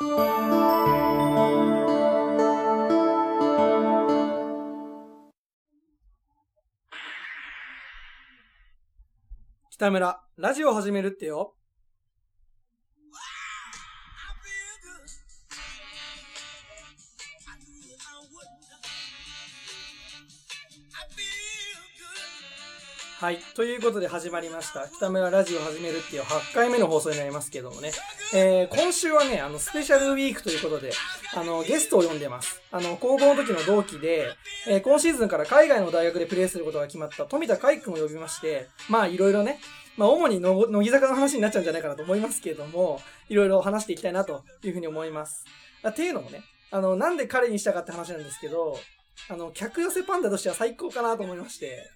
北村、ラジオ始めるってよ。はい。ということで始まりました。北村ラジオ始めるっていう8回目の放送になりますけどもね。えー、今週はね、あの、スペシャルウィークということで、あの、ゲストを呼んでます。あの、高校の時の同期で、えー、今シーズンから海外の大学でプレーすることが決まった富田海君を呼びまして、まあ、いろいろね、まあ、主にの乃木坂の話になっちゃうんじゃないかなと思いますけども、いろいろ話していきたいなというふうに思います。あっていうのもね、あの、なんで彼にしたかって話なんですけど、あの、客寄せパンダとしては最高かなと思いまして、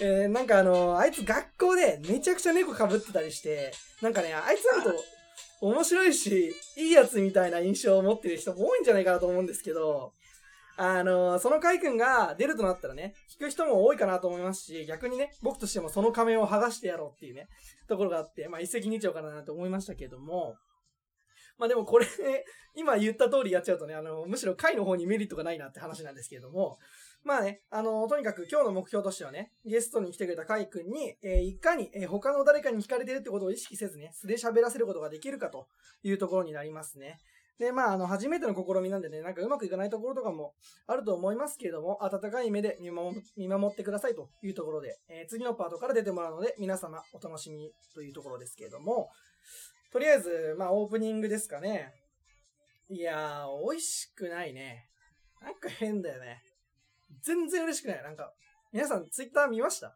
えー、なんかあの、あいつ学校でめちゃくちゃ猫被ってたりして、なんかね、あいつなんと面白いし、いいやつみたいな印象を持ってる人も多いんじゃないかなと思うんですけど、あの、そのカイ君が出るとなったらね、聞く人も多いかなと思いますし、逆にね、僕としてもその仮面を剥がしてやろうっていうね、ところがあって、まあ一石二鳥かなと思いましたけども、まあでもこれ、今言った通りやっちゃうとね、あの、むしろ回の方にメリットがないなって話なんですけれども、まあね、あの、とにかく今日の目標としてはね、ゲストに来てくれたカイ君に、えーいかに、えー他の誰かに惹かれてるってことを意識せずね、素で喋らせることができるかというところになりますね。で、まあ、あの、初めての試みなんでね、なんかうまくいかないところとかもあると思いますけれども、温かい目で見守見守ってくださいというところで、えー次のパートから出てもらうので、皆様お楽しみというところですけれども、とりあえず、まあ、オープニングですかね。いやー、美味しくないね。なんか変だよね。全然嬉しくない。なんか、皆さんツイッター見ました？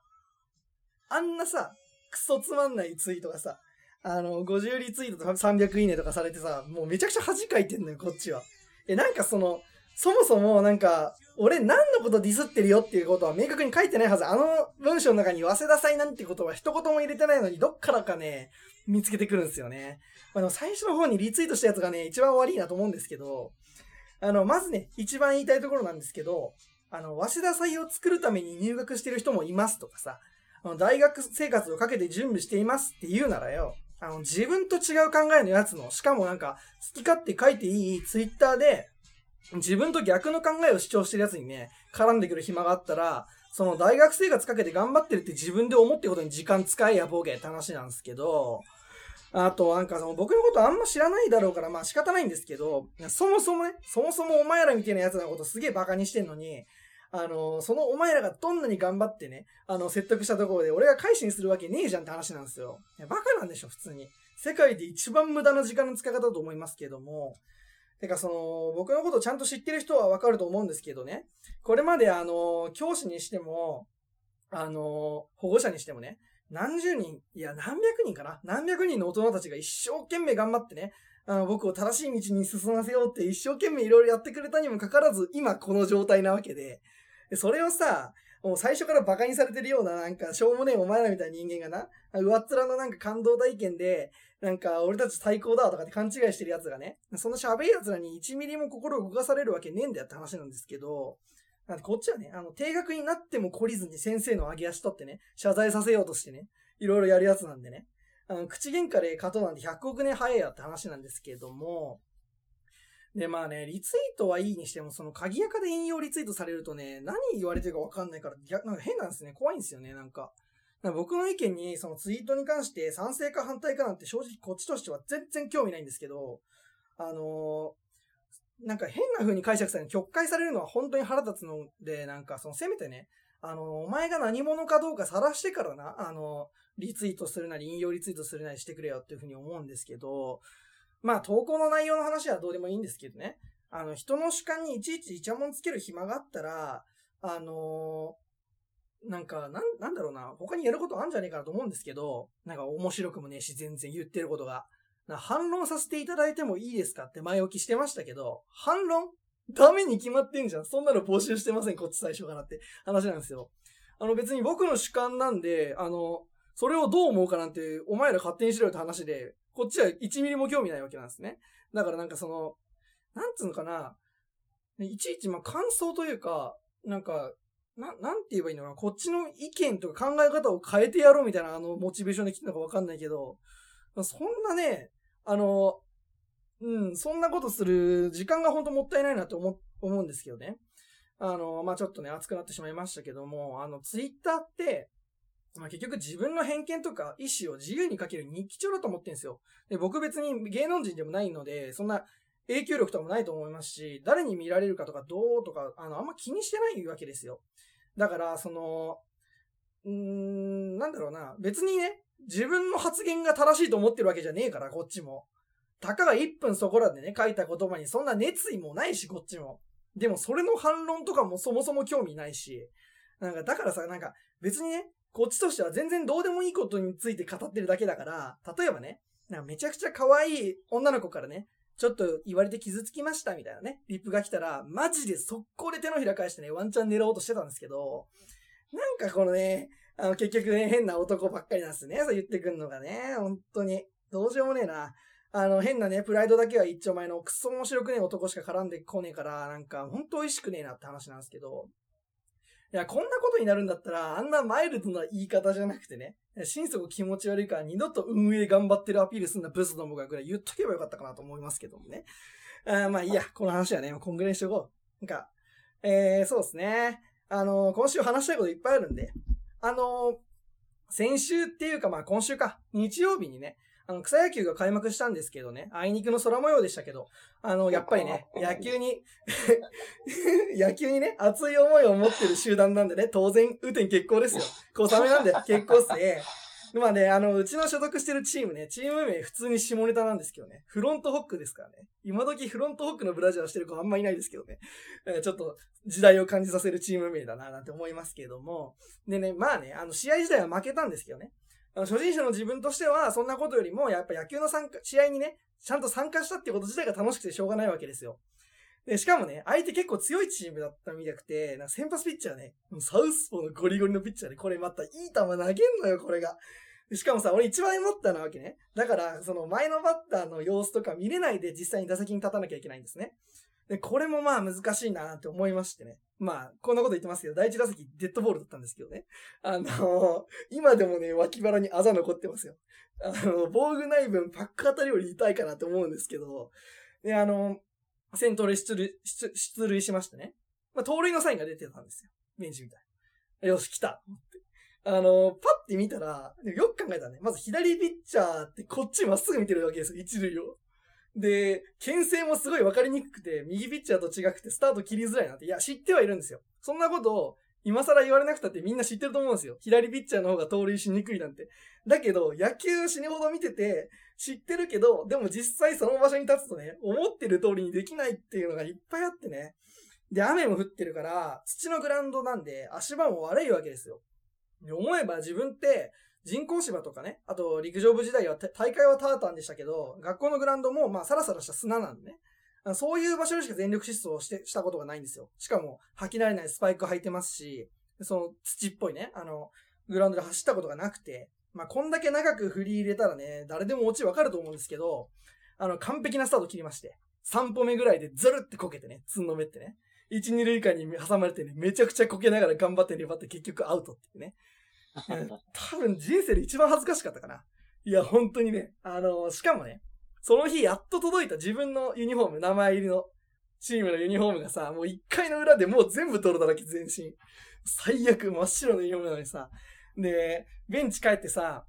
あんなさ、クソつまんないツイートがさ、あの、50リツイートとか300いいねとかされてさ、もうめちゃくちゃ恥かいてんのよ、こっちは。え、なんかその、そもそもなんか、俺何のことディスってるよっていうことは明確に書いてないはず。あの文章の中に早稲田祭なんてことは一言も入れてないのに、どっからかね、見つけてくるんですよね。まあ、でも最初の方にリツイートしたやつがね、一番悪いなと思うんですけど、あの、まずね、一番言いたいところなんですけど、あの、早稲田祭を作るために入学してる人もいますとかさ、あの大学生活をかけて準備していますって言うならよ、あの、自分と違う考えのやつの、しかもなんか、好き勝手書いていいツイッターで、自分と逆の考えを主張してるやつにね、絡んでくる暇があったら、その大学生活かけて頑張ってるって自分で思ってることに時間使えやボケって話なんですけど、あと、なんかその僕のことあんま知らないだろうから、まあ仕方ないんですけど、そもそもね、そもそもお前らみたいなやつのことすげえバカにしてんのに、あの、そのお前らがどんなに頑張ってね、あの、説得したところで俺が改心するわけねえじゃんって話なんですよ。バカなんでしょ、普通に。世界で一番無駄な時間の使い方だと思いますけども、てかその、僕のことをちゃんと知ってる人はわかると思うんですけどね、これまであの、教師にしても、あの、保護者にしてもね、何十人、いや、何百人かな？何百人の大人たちが一生懸命頑張ってね、あの僕を正しい道に進ませようって一生懸命いろいろやってくれたにもかかわらず、今この状態なわけで、でそれをさ、もう最初から馬鹿にされてるような、なんか、しょうもねえお前らみたいな人間がな、上っ面のなんか感動体験で、なんか、俺たち最高だとかって勘違いしてる奴がね、その喋る奴らに1ミリも心動かされるわけねえんだよって話なんですけど、なんこっちはね、あの、定額になっても懲りずに先生の上げ足取ってね、謝罪させようとしてね、いろいろやるやつなんでね、あの、口喧嘩で勝とうなんて100億年早いやって話なんですけども、で、まあね、リツイートはいいにしても、その鍵垢で引用リツイートされるとね、何言われてるかわかんないから、なんか変なんですね。怖いんですよね、なんか。か僕の意見に、そのツイートに関して賛成か反対かなんて正直こっちとしては全然興味ないんですけど、あのーなんか変な風に解釈される、曲解されるのは本当に腹立つので、なんかそのせめてね、あのーお前が何者かどうか晒してからな、あのーリツイートするなり、引用リツイートするなりしてくれよっていう風に思うんですけど、まあ投稿の内容の話はどうでもいいんですけどね、あの、人の主観にいちいちイチャモンつける暇があったら、あのーなんか、なん、なんだろうな、他にやることあるんじゃねえかなと思うんですけど、なんか面白くもねえし、全然言ってることが。反論させていただいてもいいですかって前置きしてましたけど、反論？ダメに決まってんじゃん。そんなの募集してません、こっち最初からって話なんですよ。あの別に僕の主観なんで、あの、それをどう思うかなんて、お前ら勝手にしろよって話で、こっちは1ミリも興味ないわけなんですね。だからなんかその、なんつうのかな、いちいちまあ感想というか、なんか、な、なんて言えばいいのかな、こっちの意見とか考え方を変えてやろうみたいなあのモチベーションで来たのかわかんないけど、そんなね、あの、うん、そんなことする時間が本当もったいないなと思思うんですけどね。あの、まあ、ちょっとね、熱くなってしまいましたけども、あの、ツイッターって、まあ、結局自分の偏見とか意思を自由に書ける日記帳だと思ってんすよ。で、僕別に芸能人でもないので、そんな影響力とかもないと思いますし、誰に見られるかとかどうとか、あの、あんま気にしてないわけですよ。だから、その、うーん、なんだろうな、別にね、自分の発言が正しいと思ってるわけじゃねえから、こっちも。たかが1分そこらでね、書いた言葉にそんな熱意もないし、こっちも。でも、それの反論とかもそもそも興味ないし。なんか、だからさ、なんか、別にね、こっちとしては全然どうでもいいことについて語ってるだけだから、例えばね、なんかめちゃくちゃ可愛い女の子からね、ちょっと言われて傷つきましたみたいなね、リップが来たら、マジで速攻で手のひら返してね、ワンチャン狙おうとしてたんですけど、なんかこのね、あの、結局ね、変な男ばっかりなんですね。そう言ってくんのがね、本当に。どうしようもねえな。あの、変なね、プライドだけは一丁前のクソ面白くねえ男しか絡んでこねえから、なんか、ほんと美味しくねえなって話なんですけど。いや、こんなことになるんだったら、あんなマイルドな言い方じゃなくてね、心底気持ち悪いから二度と運営頑張ってるアピールすんなブスどもがぐらい言っとけばよかったかなと思いますけどもね。あまあいいや、この話はね、こんぐらいにしとこう。なんか、えー、そうですね。あのー今週話したいこといっぱいあるんで、あのー先週っていうかまあ今週か、日曜日にね、あの、草野球が開幕したんですけどね、あいにくの空模様でしたけど、あの、やっぱりね、野球に、野球にね、熱い思いを持ってる集団なんでね、当然、雨天決行ですよ。小雨なんで、結構っすね。まあね、あの、うちの所属してるチームね、チーム名普通に下ネタなんですけどね、フロントホックですからね。今時フロントホックのブラジャーしてる子あんまいないですけどね。えーちょっと時代を感じさせるチーム名だな、なんて思いますけども。でね、まあね、あの、試合自体は負けたんですけどね。初心者の自分としては、そんなことよりも、やっぱ野球の参加、試合にね、ちゃんと参加したってこと自体が楽しくてしょうがないわけですよ。で、しかもね、相手結構強いチームだったみたくて、な先発ピッチャーね、サウスポーのゴリゴリのピッチャーで、これまたいい球投げんのよ、これが。しかもさ、俺一番思ったなわけね。だから、その前のバッターの様子とか見れないで実際に打席に立たなきゃいけないんですね。で、これもまあ難しいなって思いましてね。まあ、こんなこと言ってますけど、第一打席デッドボールだったんですけどね。あの今でもね、脇腹にあざ残ってますよ。あの、防具ない分パック当たりより痛いかなと思うんですけど、で、あの先頭で出塁、出塁しましてね。まあ、盗塁のサインが出てたんですよ。ベンチみたい。よし、来た。あの、パッて見たら、よく考えたらね、まず左ピッチャーってこっちまっすぐ見てるわけですよ、一塁を。で、牽制もすごい分かりにくくて、右ピッチャーと違くてスタート切りづらいなって、いや、知ってはいるんですよ。そんなことを、今更言われなくたってみんな知ってると思うんですよ。左ピッチャーの方が盗塁しにくいなんて。だけど、野球死ぬほど見てて、知ってるけど、でも実際その場所に立つとね、思ってる通りにできないっていうのがいっぱいあってね。で、雨も降ってるから、土のグラウンドなんで、足場も悪いわけですよ。思えば自分って、人工芝とかね、あと陸上部時代は大会はタータンでしたけど、学校のグラウンドもまあサラサラした砂なんでね。そういう場所でしか全力疾走をして、したことがないんですよ。しかも、履き慣れないスパイク履いてますし、その土っぽいね、あの、グラウンドで走ったことがなくて、まあ、こんだけ長く振り入れたらね、誰でもオチわかると思うんですけど、あの、完璧なスタート切りまして、3歩目ぐらいでズルってこけてね、つんのめってね、1、2塁間に挟まれてね、めちゃくちゃこけながら頑張って粘って結局アウトっていうね。うん 多分人生で一番恥ずかしかったかな。いや、本当にね、あのしかもね、その日やっと届いた自分のユニフォーム、名前入りのチームのユニフォームがさ、もう1回の裏でもう全部泥だらけ全身。最悪、真っ白のユニフォームなのにさ。で、ベンチ帰ってさ、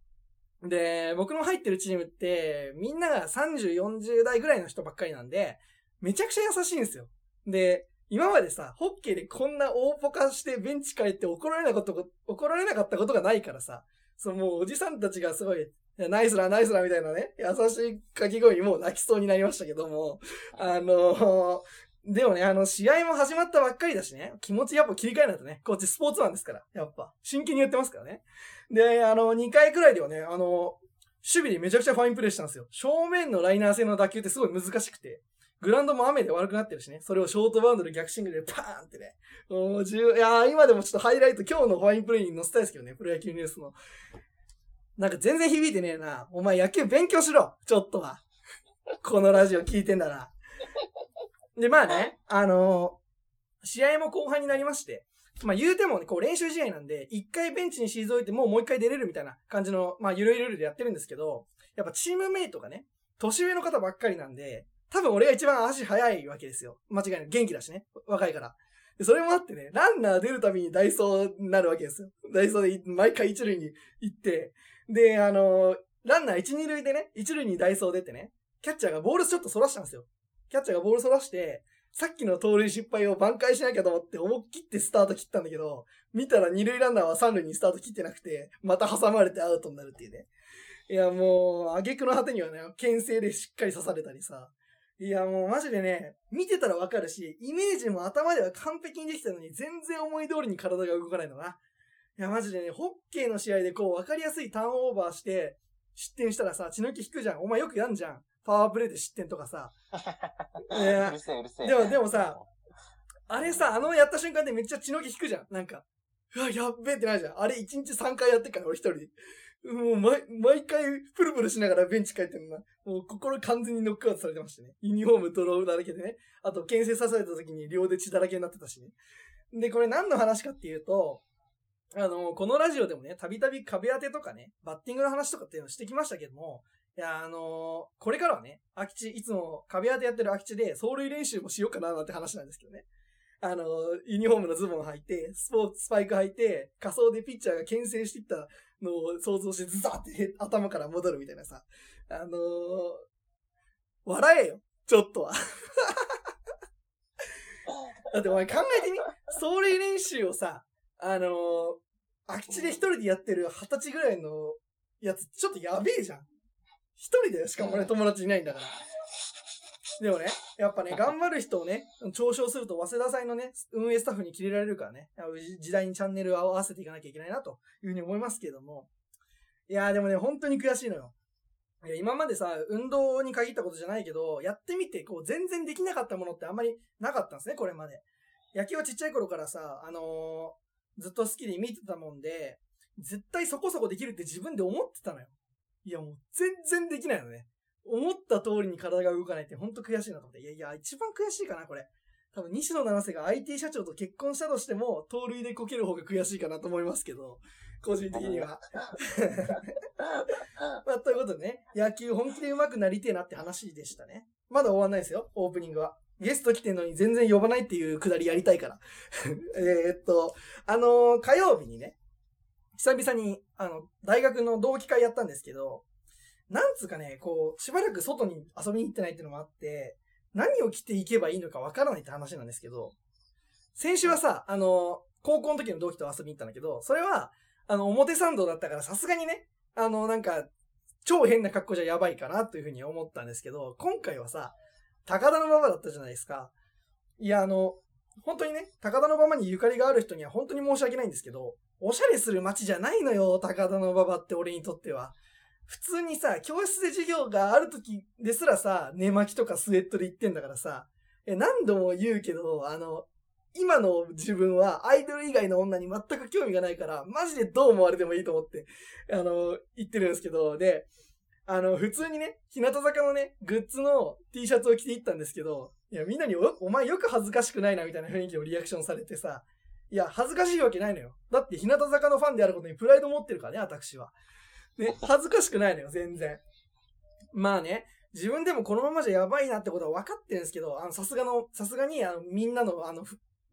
で、僕の入ってるチームって、みんなが30、40代ぐらいの人ばっかりなんで、めちゃくちゃ優しいんですよ。で、今までさ、ホッケーでこんな大ポカしてベンチ帰って怒られなかったこと、怒られなかったことがないからさ、そう、もうおじさんたちがすごい、ナイスラナイスラみたいなね、優しい掛け声にもう泣きそうになりましたけども、あのでもね、あの、試合も始まったばっかりだしね、気持ちやっぱ切り替えないとね、こっちスポーツマンですから、やっぱ。真剣にやってますからね。で、あの、2回くらいではね、あの、守備でめちゃくちゃファインプレーしたんですよ。正面のライナー性の打球ってすごい難しくて、グラウンドも雨で悪くなってるしね、それをショートバウンドで逆シングルでパーンってね、もう十、いや今でもちょっとハイライト、今日のファインプレーに載せたいですけどね、プロ野球ニュースの。なんか全然響いてねえな。お前野球勉強しろちょっとは。このラジオ聞いてんだな。で、まあね、あのー試合も後半になりまして、まあ言うてもね、こう練習試合なんで、一回ベンチに退いてもうもう一回出れるみたいな感じの、まあゆるゆるでやってるんですけど、やっぱチームメイトがね、年上の方ばっかりなんで、多分俺が一番足速いわけですよ。間違いない。元気だしね。若いから。でそれもあってね、ランナー出るたびにダイソーになるわけですよ。ダイソーで毎回一塁に行って、で、あのー、ランナー一、二塁でね、一塁にダイソー出てね、キャッチャーがボールちょっと反らしたんですよ。キャッチャーがボール反らして、さっきの盗塁失敗を挽回しなきゃと思って思いっきってスタート切ったんだけど、見たら二塁ランナーは三塁にスタート切ってなくて、また挟まれてアウトになるっていうね。いや、もう、挙句の果てにはね、牽制でしっかり刺されたりさ。いや、もうマジでね、見てたらわかるし、イメージも頭では完璧にできたのに、全然思い通りに体が動かないのな。いや、マジでね、ホッケーの試合でこう、わかりやすいターンオーバーして、失点したらさ、血の気引くじゃん。お前よくやんじゃん。パワープレイで失点とかさ。い や、うるせえうるせえ。でも、でもさ、あれさ、あのやった瞬間でめっちゃ血の気引くじゃん。なんか、うわ、やっべえってないじゃん。あれ1日3回やってから俺一人で。もう毎、毎回プルプルしながらベンチ帰ってるのな。もう心完全にノックアウトされてましたね。ユニフォーム泥だらけでね。あと、牽制さされた時に両で血だらけになってたしね。で、これ何の話かっていうと、あの、このラジオでもね、たびたび壁当てとかね、バッティングの話とかっていうのをしてきましたけども、いや、あのこれからはね、空き地、いつも壁当てやってる空き地で、走塁練習もしようかななんて話なんですけどね。あのユニフォームのズボン履いて、スポーツスパイク履いて、仮装でピッチャーが牽制していったのを想像してズザーって頭から戻るみたいなさ。あのー、笑えよ。ちょっとは。だってお前考えてみ走塁練習をさ、あのー、空き地で一人でやってる二十歳ぐらいのやつ、ちょっとやべえじゃん。一人だよ。しかも俺友達いないんだから。でもね、やっぱね、頑張る人をね、嘲笑すると、早稲田祭のね、運営スタッフに切れられるからね、時代にチャンネルを合わせていかなきゃいけないな、というふうに思いますけども。いやーでもね、本当に悔しいのよ。いや、今までさ、運動に限ったことじゃないけど、やってみて、こう、全然できなかったものってあんまりなかったんですね、これまで。野球はちっちゃい頃からさ、あのー、ずっと好きで見てたもんで、絶対そこそこできるって自分で思ってたのよ。いや、もう全然できないのね。思った通りに体が動かないってほんと悔しいなと思って。いやいや、一番悔しいかな、これ。多分、西野七瀬が IT 社長と結婚したとしても、盗塁でこける方が悔しいかなと思いますけど、個人的には。まあ、ということでね、野球本気で上手くなりてえなって話でしたね。まだ終わんないですよ、オープニングは。ゲスト来てんのに全然呼ばないっていうくだりやりたいから。えっと、あのー、火曜日にね、久々に、あの、大学の同期会やったんですけど、なんつうかね、こう、しばらく外に遊びに行ってないっていうのもあって、何を着ていけばいいのかわからないって話なんですけど、先週はさ、あの、高校の時の同期と遊びに行ったんだけど、それは、あの、表参道だったからさすがにね、あの、なんか、超変な格好じゃやばいかなというふうに思ったんですけど、今回はさ、高田の馬場だったじゃないですか。いや、あの、本当にね、高田の馬場にゆかりがある人には本当に申し訳ないんですけど、おしゃれする街じゃないのよ、高田の馬場って俺にとっては。普通にさ、教室で授業がある時ですらさ、寝巻きとかスウェットで行ってんだからさ、え、何度も言うけど、あの、今の自分はアイドル以外の女に全く興味がないから、マジでどう思われてもいいと思って、あの、言ってるんですけど、で、あの、普通にね、日向坂のね、グッズの T シャツを着て行ったんですけど、いや、みんなにお、お前よく恥ずかしくないなみたいな雰囲気をリアクションされてさ、いや、恥ずかしいわけないのよ。だって日向坂のファンであることにプライド持ってるからね、私は。ね、恥ずかしくないのよ、全然。まあね、自分でもこのままじゃやばいなってことは分かってるんですけど、あの、さすがの、さすがに、あの、みんなの、あの、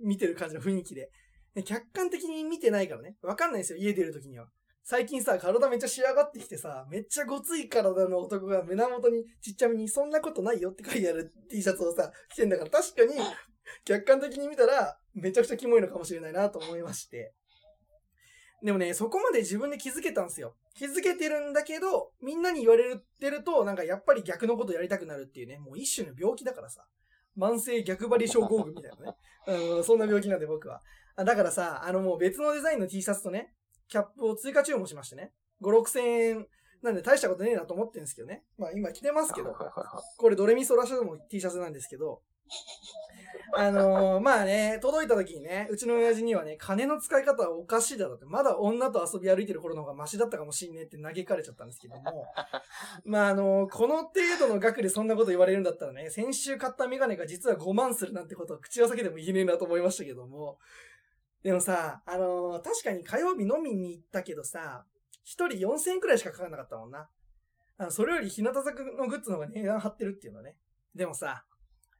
見てる感じの雰囲気で。ね、客観的に見てないからね、分かんないですよ、家出るときには。最近さ、体めっちゃ仕上がってきてさ、めっちゃごつい体の男が胸元にちっちゃめに、そんなことないよって書いてある T シャツをさ、着てんだから確かに、客観的に見たら、めちゃくちゃキモいのかもしれないなと思いまして。でもね、そこまで自分で気づけたんですよ。気づけてるんだけど、みんなに言われてると、なんかやっぱり逆のことやりたくなるっていうね、もう一種の病気だからさ。慢性逆張り症候群みたいなね。うん、そんな病気なんで僕は。だからさ、あのもう別のデザインの T シャツとね、キャップを追加注文しましてね。5、6千円なんで大したことねえなと思ってるんですけどね。まあ今着てますけど。これドレミソラショドも T シャツなんですけど。あのー、まあね、届いた時にね、うちの親父にはね、金の使い方はおかしいだろって、まだ女と遊び歩いてる頃の方がマシだったかもしんねえって嘆かれちゃったんですけども、まああのー、この程度の額でそんなこと言われるんだったらね、先週買ったメガネが実は5万するなんてことは口を裂けても言えねえなと思いましたけども、でもさ、あのー、確かに火曜日飲みに行ったけどさ、一人4000円くらいしかかかんなかったもんな。あのそれより日向坂のグッズの方が値段張ってるっていうのはね。でもさ、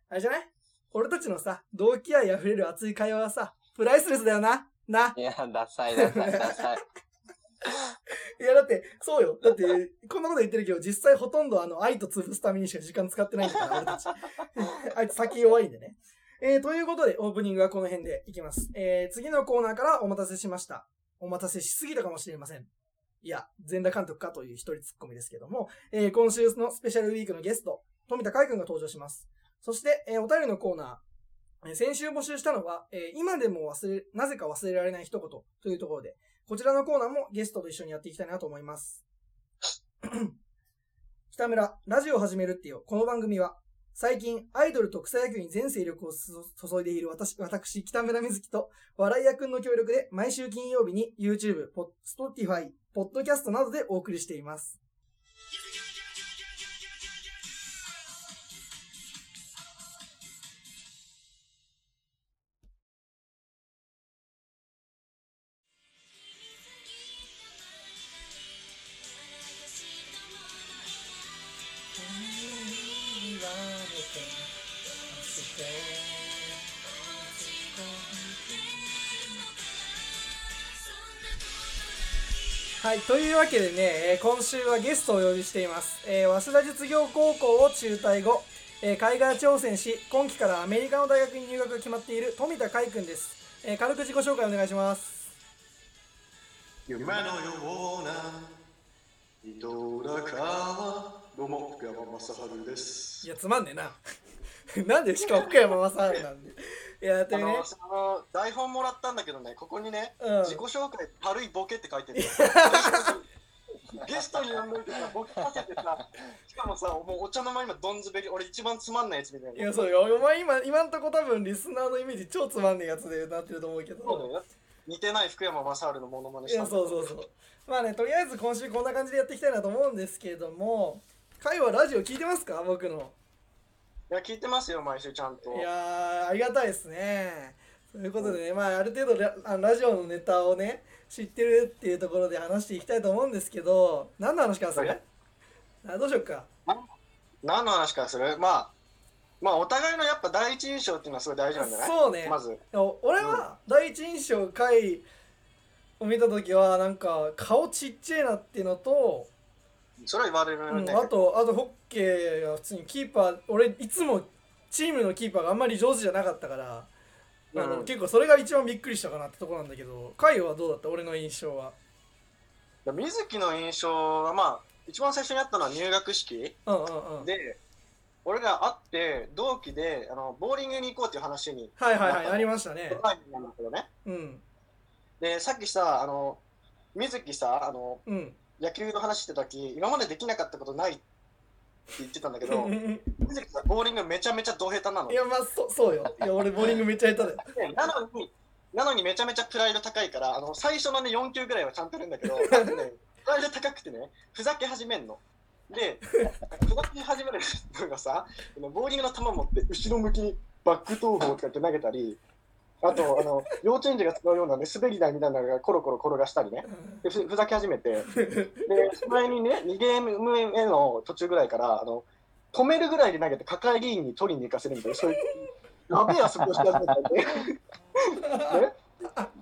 あれじゃない？俺たちのさ、同期愛溢れる熱い会話はさ、プライスレスだよな。な。いや、ダサい、ダサい、ダサい。いや、だって、そうよ。だって、こんなこと言ってるけど、実際ほとんどあの、愛と潰すためにしか時間使ってないんだから、俺たち。あいつ先弱いんでね。えー、ということで、オープニングはこの辺でいきます。えー、次のコーナーからお待たせしました。お待たせしすぎたかもしれません。いや、全裸監督かという一人ツッコミですけども、えー、今週のスペシャルウィークのゲスト、富田海君が登場します。そして、えー、お便りのコーナー、えー先週募集したのは、えー今でも忘れ、なぜか忘れられない一言というところで、こちらのコーナーもゲストと一緒にやっていきたいなと思います。北村、ラジオを始めるってよ。この番組は、最近、アイドルと草野球に全勢力を注いでいる私、私、北村瑞希と、笑い屋くんの協力で、毎週金曜日に YouTube、Spotify、ポッドキャストなどでお送りしています。わけでね、えー今週はゲストをお呼びしています。えー早稲田実業高校を中退後、えー海外挑戦し、今期からアメリカの大学に入学が決まっている富田海君です。えー軽く自己紹介お願いします。夢のような人だからどうも福山雅治ですいや、つまんねえな。なんでしかも福山雅治なんで。いや、というね。あの、その台本もらったんだけどねここにね、うん。自己紹介軽いボケって書いてる。ゲストに呼んどいてさボケさせてさしかもさもうお茶の間今どんずべり俺一番つまんないやつみたいな。いや、そうよ。お前今、今んとこ多分リスナーのイメージ超つまんねえやつでなってると思うけど。そうだよ。似てない福山雅治のモノマネいやしたんだそうそうそう。まあねとりあえず今週こんな感じでやっていきたいなと思うんですけれども会はラジオ聞いてますか？僕のいや聞いてますよ毎週ちゃんと。いやーありがたいですね。ということでねまあある程度ララジオのネタをね知ってるっていうところで話していきたいと思うんですけど何の話からする？はい。あどうしよっか。何の話からする？まあまあお互いのやっぱ第一印象っていうのはすごい大事なんじゃない？そうね。まず。俺は第一印象回を見た時はなんか顔ちっちゃいなっていうのとそれは言われるうん、ね、あとあとホッケーが普通にキーパー俺いつもチームのキーパーがあんまり上手じゃなかったから、あのうん。結構それが一番びっくりしたかなってところなんだけどカイはどうだった？俺の印象は。水木の印象はまあ一番最初にあったのは入学式。うんうんうん。で俺が会って同期であのボーリングに行こうっていう話にはいはいはいありましたね。なんだけどね。うん。でさっきさあの水木さあのうん野球の話してた時今までできなかったことないって言ってたんだけど 木さボーリングめちゃめちゃド下手なの。やまあそそうよ。いや俺ボーリングめっちゃ下手だよ。でなのになのにめちゃめちゃプライド高いからあの最初のね4球ぐらいはちゃんとやるんだけど ねプライド高くてねふざけ始めんの。でふざけ始めるのがさボーリングの球持って後ろ向きにバック投法とかって投げたりあとあの幼稚園児が使うようなね滑り台みたいなのがコロコロ転がしたりねでふふざけ始めて で前にね2ゲーム目の途中ぐらいからあの止めるぐらいで投げて抱え議員に取りに行かせるみたいなそういうやべえ遊びをし始めたんで。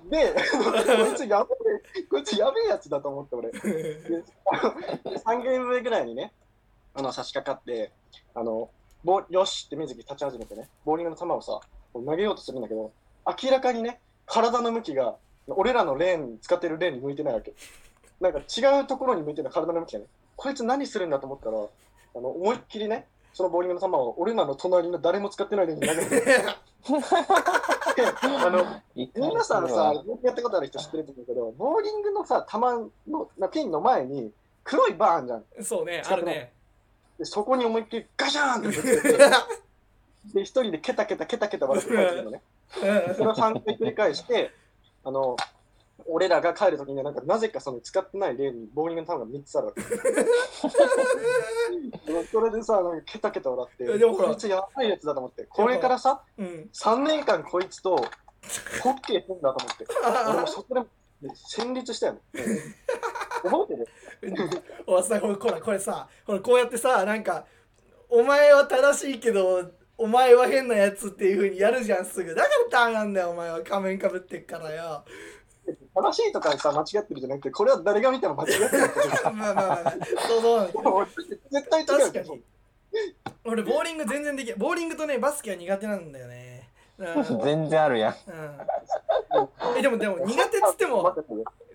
ねで、こいつやべえ、こいつやべえやつだと思って俺。で3ゲーム目ぐらいにね、あの差し掛かって、あの、ボよしって水木立ち始めてね、ボーリングの球をさ、投げようとするんだけど、明らかにね、体の向きが、俺らのレーン、使ってるレーンに向いてないわけ。なんか違うところに向いてる体の向きがね、こいつ何するんだと思ったら、あの思いっきりね、そのボーリングの球を俺らの隣の誰も使ってないレーンに投げて、あの、皆さんさ、やったことある人知ってると思うけど、ボーリングのさ、球のなピンの前に黒いバーあんじゃん。そうねあるねでそこに思いっきりガシャーンってぶつけて、で、一人でケタケタケタケタ笑ってるのね。それを3回繰り返して、あの、俺らが帰るときにはなんかなぜかその使ってないレーンにボーリングの球が3つあるわけ。それでさ、なんかケタケタ笑って、こいつやばいやつだと思って、これからさ、うん3年間こいつとホッケーするんだと思って。俺もそこで戦慄したよね。覚えてる？おさこれこれこれさこれこうやってさなんかお前は正しいけどお前は変なやつっていう風にやるじゃんすぐ。だからダメなんだよお前は。仮面かぶってっからよ。正しいとかさ、間違ってるじゃなくて、これは誰が見ても間違ってるまあまあまあ。そうそう。絶対違う確かに俺ボーリング全然できないボーリングとねバスケは苦手なんだよね。うん。全然あるやん。うん。えでもでも苦手っつっても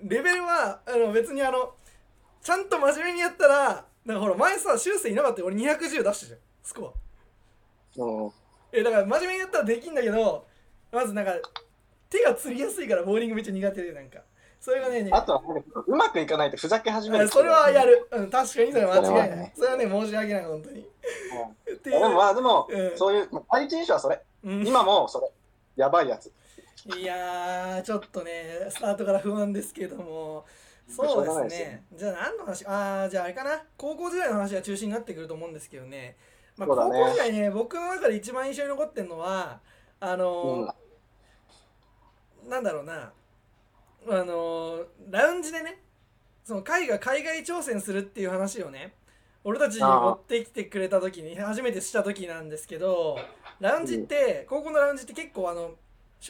レベルはあの別にあのちゃんと真面目にやったらなんかほら前さ修正いなかったよ。俺210出したじゃんスコア。うんえだから真面目にやったらできんだけどまずなんか手がつりやすいからボーリングめっちゃ苦手でなんか。それがねあとは、うまくいかないとふざけ始める。あそれはやる、うん、確かに。それは間違いない。それはねそれはね申し訳ない本当に。でもまあでも、うん。そういう、まあ第一印象はそれ。うん。今もそれ。やばいやつ。いやーちょっとねスタートから不安ですけども。そうですね。じゃあ何の話？ああじゃああれかな。高校時代の話が中心になってくると思うんですけどね,、まあ、高校時代ね僕の中で一番印象に残ってるのはあのーなんだろうな。あのーラウンジでねその海が海外挑戦するっていう話をね俺たちに持ってきてくれた時に初めてした時なんですけどラウンジって高校のラウンジって結構あの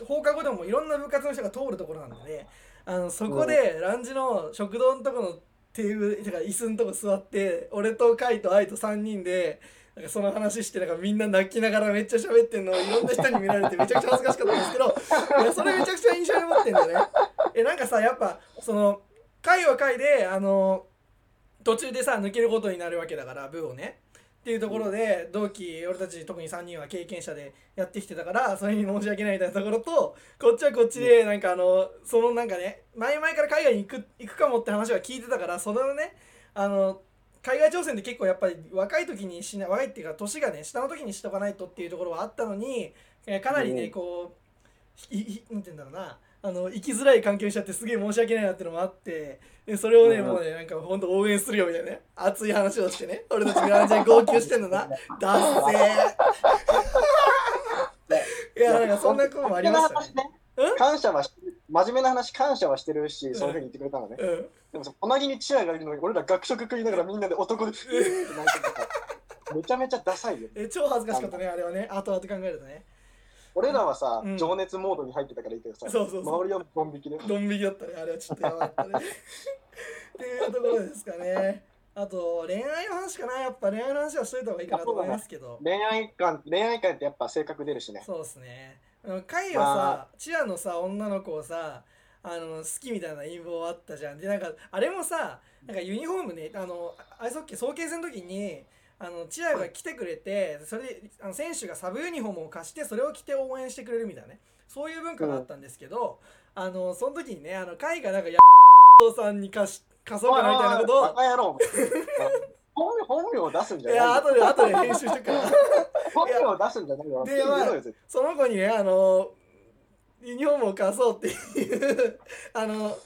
放課後でもいろんな部活の人が通るところなんでねあのそこでラウンジの食堂のとこのテーブルてか椅子のとこ座って俺とカイとアイと3人でその話してなんかみんな泣きながらめっちゃ喋ってんのをいろんな人に見られてめちゃくちゃ恥ずかしかったんですけど いやそれめちゃくちゃ印象に残ってんだよね。えなんかさやっぱその回は回であの途中でさ抜けることになるわけだから部をねっていうところで同期俺たち特に3人は経験者でやってきてたからそれに申し訳ないみたいなところとこっちはこっちでなんかあのそのなんかね前々から海外に行く行くかもって話は聞いてたからそのねあの海外挑戦って結構やっぱり若い時にしな若いっていうか年がね下の時にしとかないとっていうところはあったのにえーかなりねうん。こういいなんて言うんだろうな。あの生きづらい環境にしちゃってすげえ申し訳ないなってのもあってでそれをね、うん。もうねなんかほんと応援するよみたいなね熱い話をしてね俺たちグラウンジで号泣してんのな。だっせー。いやなんかそんなこともありましたね感謝はし真面目な話感謝はしてるし、そういうふうに言ってくれたのね。うん。でもさ、隣にチアがいるのに、俺ら学食食いながらみんなで男で、うーって泣いてめちゃめちゃダサいよ。え超恥ずかしかったねあれはね。後々考えるとね。俺らはさ、うん。情熱モードに入ってたからいいけどさ、そうそうそう。周りはドン引きで。ドン引きだったね。あれはちょっとやばかったね。っていうところですかね。あと恋愛の話かな。やっぱ恋愛の話はしといた方がいいかなと思いますけど。恋愛感、恋愛感ってやっぱ性格出るしね。そうですねカイはさ、チアのさ女の子をさあの好きみたいな陰謀あったじゃん。でなんかあれもさなんかユニフォームねあのアイスホッケー早慶戦の時にあのチアが来てくれてそれであの選手がサブユニフォームを貸してそれを着て応援してくれるみたいなね。そういう文化があったんですけど、あのその時にねあのカイがなんかやさんに貸し貸そうかなみたいなことを 本名本名を出すんじゃない。いや後で後で編集してくから。本名を出すんじゃないよ。でまあその子にねあのユニフォームを貸そうっていうあの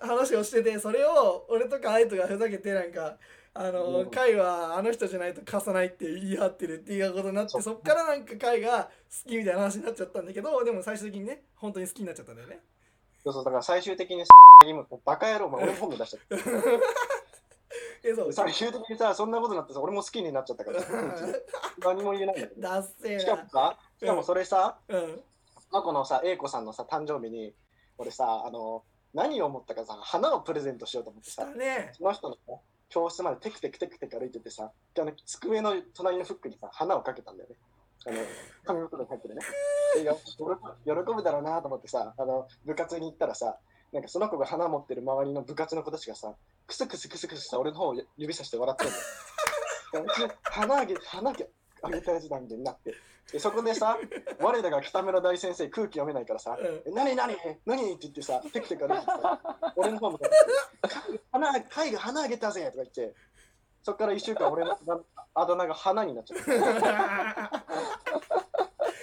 話をしててそれを俺とかアイトがふざけてなんかあの、うん。カイはあの人じゃないと貸さないって言い張ってるっていうことになってそっからなんかカイが好きみたいな話になっちゃったんだけどでも最終的にね本当に好きになっちゃったんだよね。そうそうだから最終的に バカ野郎、お前俺も本名出しちゃっ えそうた。最終的にさ、そんなことになってさ、俺も好きになっちゃったから。何も言えないんだけど。しかもさ、しかもそれさ、なうん過去のさ、英子さんのさ、誕生日に、俺さ、あの、何を思ったかさ、花をプレゼントしようと思ってさ、ねその人のさ教室までテクテクテクテク歩いててさ、あの机の隣のフックにさ、花をかけたんだよね。あの紙袋に入ってるね。喜ぶだろうなと思ってさ、あの部活に行ったらさ、なんかその子が花持ってる周りの部活の子たちがさ、クスクスクスクスさ、俺の方を指さして笑ってんだよ。花あげ、花あげあげたやつだみたいになって。でそこでさ、我らが北村大先生空気読めないからさ、うんえ何何？何？って言ってさ、テクテク歩いてさ、俺の方も花、貝が花あげたぜとか言って、そっから一週間俺のあだ名が花になっちゃった。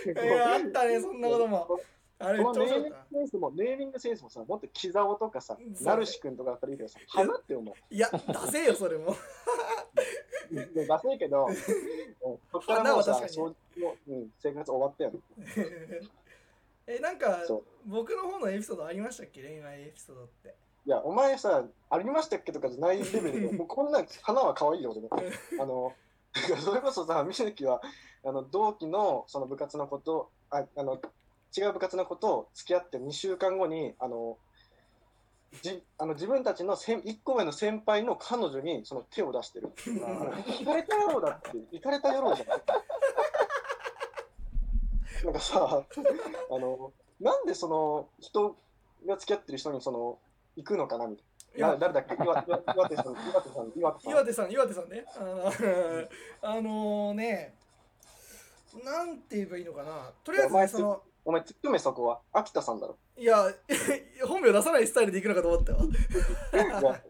いやあったねそんなことも あれこのネーミングセンスも、ネーミングセンスもさ、もっと木沢とかさナルシ君とかだったらいいけどさ、花って思う。いや出せよそれも。でダセいけど、うん。そっからもうさううん、生活終わったよね。えなんか僕の方のエピソードありましたっけ？恋愛エピソードって。いや、お前さ、ありましたっけとかじゃないレベルで、もうこんな花は可愛いよ、で。も。あの、それこそさ、水木はあの同期のその部活のことああの、違う部活のことを付き合って2週間後に、あのじあの自分たちの1個目の先輩の彼女にその手を出してるっていうのは、行かれた野郎だって、行かれた野郎じゃん。なんかさ、あの、なんでその人が付き合ってる人にその行くのかなみたいな。な誰だっけ？岩手さん、岩手さん、岩手さん。岩手さん岩手さんねあのねなんて言えばいいのかなとりあえずねそのお前、突っ込めそこは。秋田さんだろ。いや 本名出さないスタイルでいくのかと思ったわ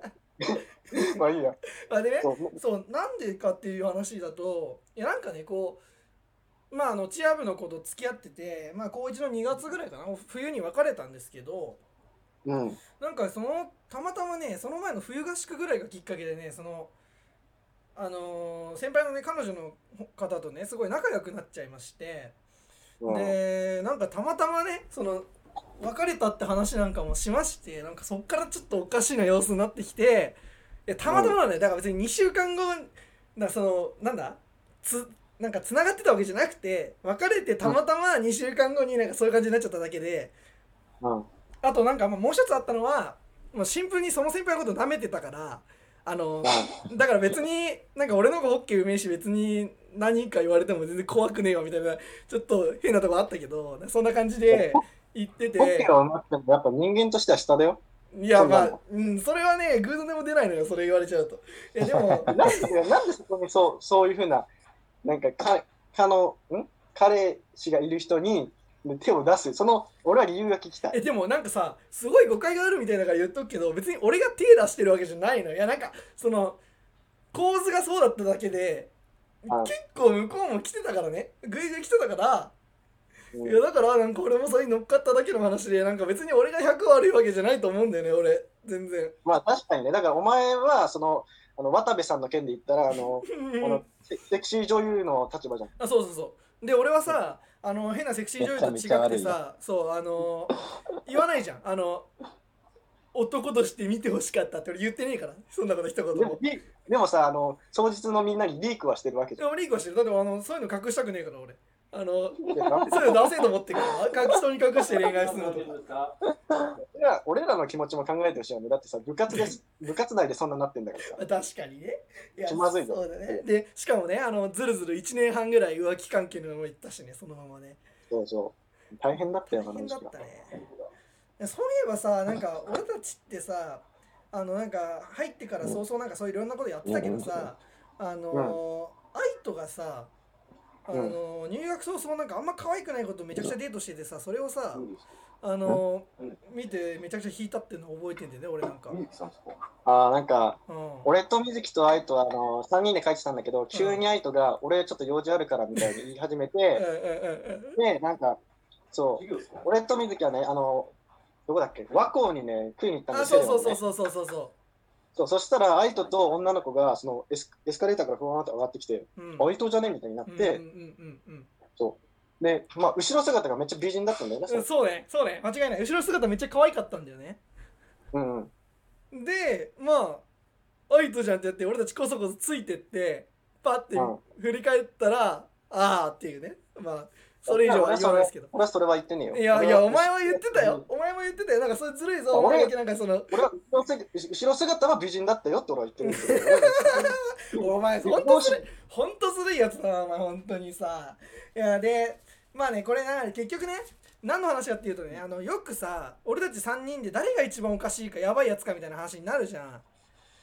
まあいいや。あでねそうなんでかっていう話だといやなんかねこうまああのチア部の子と付き合っててまあ高1の2月ぐらいかな冬に別れたんですけどうん。なんかそのたまたまねその前の冬合宿ぐらいがきっかけでねそのあのー先輩のね彼女の方とねすごい仲良くなっちゃいましてうんでなんかたまたまねその別れたって話なんかもしましてなんかそっからちょっとおかしいな様子になってきてたまたまねだから別に2週間後だそのなんだ？つなんか繋がってたわけじゃなくて別れてたまたま2週間後になんかそういう感じになっちゃっただけでうん。あとなんかまあもう一つあったのはもうシンプルにその先輩のこと舐めてたからあのだから別になんか俺の方がホッケーうめえし別に何か言われても全然怖くねえわみたいなちょっと変なとこあったけどそんな感じで言ってホッケて。ーはうまくてもやっぱ人間としては下だよ。いやまあ、うん、それはね偶然でも出ないのよそれ言われちゃうと。いやでも なんでなんでそこにそうそういうふうな、なんかか、かの、ん？彼氏がいる人に手を出す。その、俺は理由が聞きたい。えでもなんかさすごい誤解があるみたいだから言っとくけど別に俺が手出してるわけじゃないのいやなんかその構図がそうだっただけであ結構向こうも来てたからね。グイグイ来てたから。うん。いやだからなんか俺もそれに乗っかっただけの話でなんか別に俺が100悪いわけじゃないと思うんだよね俺。全然。まあ確かにね、だからお前は、その、あの渡部さんの件で言ったら、あの、このセセクシー女優の立場じゃん。あそうそうそう。で俺はさあの変なセクシー女優と違ってさそうあの言わないじゃん。あの男として見てほしかったって俺言ってねえから。そんなこと一言も。でもリでもさ、あの、当日のみんなにリークはしてるわけじゃん。でもリークはしてる。だってあのそういうの隠したくねえから俺あのそういうの出せと思ってるから隠人に隠して恋愛するのとか。俺ら俺らの気持ちも考えてほしいよね。だってさ、部活です部活内でそんななってんだからさ。確かにね。いや気まずいぞ。そうだね。でしかもねあのずるずる1年半ぐらい浮気関係のまま行ったしねそのままね。そうそう。大変だったよな、大変だったね。いやそういえばさなんか俺たちってさあのなんか入ってから早々なんかそういろんなことやってたけどさあのー、愛とがさあのー入学早々なんかあんま可愛くないことめちゃくちゃデートしててさそれをさあのー見てめちゃくちゃ引いたっていうのを覚えてんだよね俺なんか、うん、あーなんか、あ俺と水木と愛とあの3人で書いてたんだけど、急に愛とが、俺ちょっと用事あるからみたいに言い始め うんうんて、うん。で、なんか、そう、俺と水木はね、あの、どこだっけ、和光にね、食いに行ったんあですよ、そうそうそうそうそうそうそそうそしたら、愛とと女の子がそのエスエスカレーターからふわーって上がってきて、う、うん、愛とじゃねみたいになって、うんうんうんうん。で、まあ、後ろ姿がめっちゃ美人だったんだよね。うん、そうねそうね。間違いない。後ろ姿めっちゃ可愛かったんだよね。うんうん。でまあアイトじゃんってやって俺たちこそこそついてってパッてうん。振り返ったら、ああっていうね。まあそれ以上は言わないですけど。俺はそれは言ってねえよ。いやいやお前は言ってたよ。お前も言ってたよ。なんかそれずるいぞだけなんかその。俺は後ろ姿は美人だったよって俺は言ってる。お前ほんとずるいほんとずるいやつだなお前本当にさ。いやでまあねこれな結局ね何の話かっていうとねあのよくさ俺たち3人で誰が一番おかしいかやばいやつかみたいな話になるじゃん。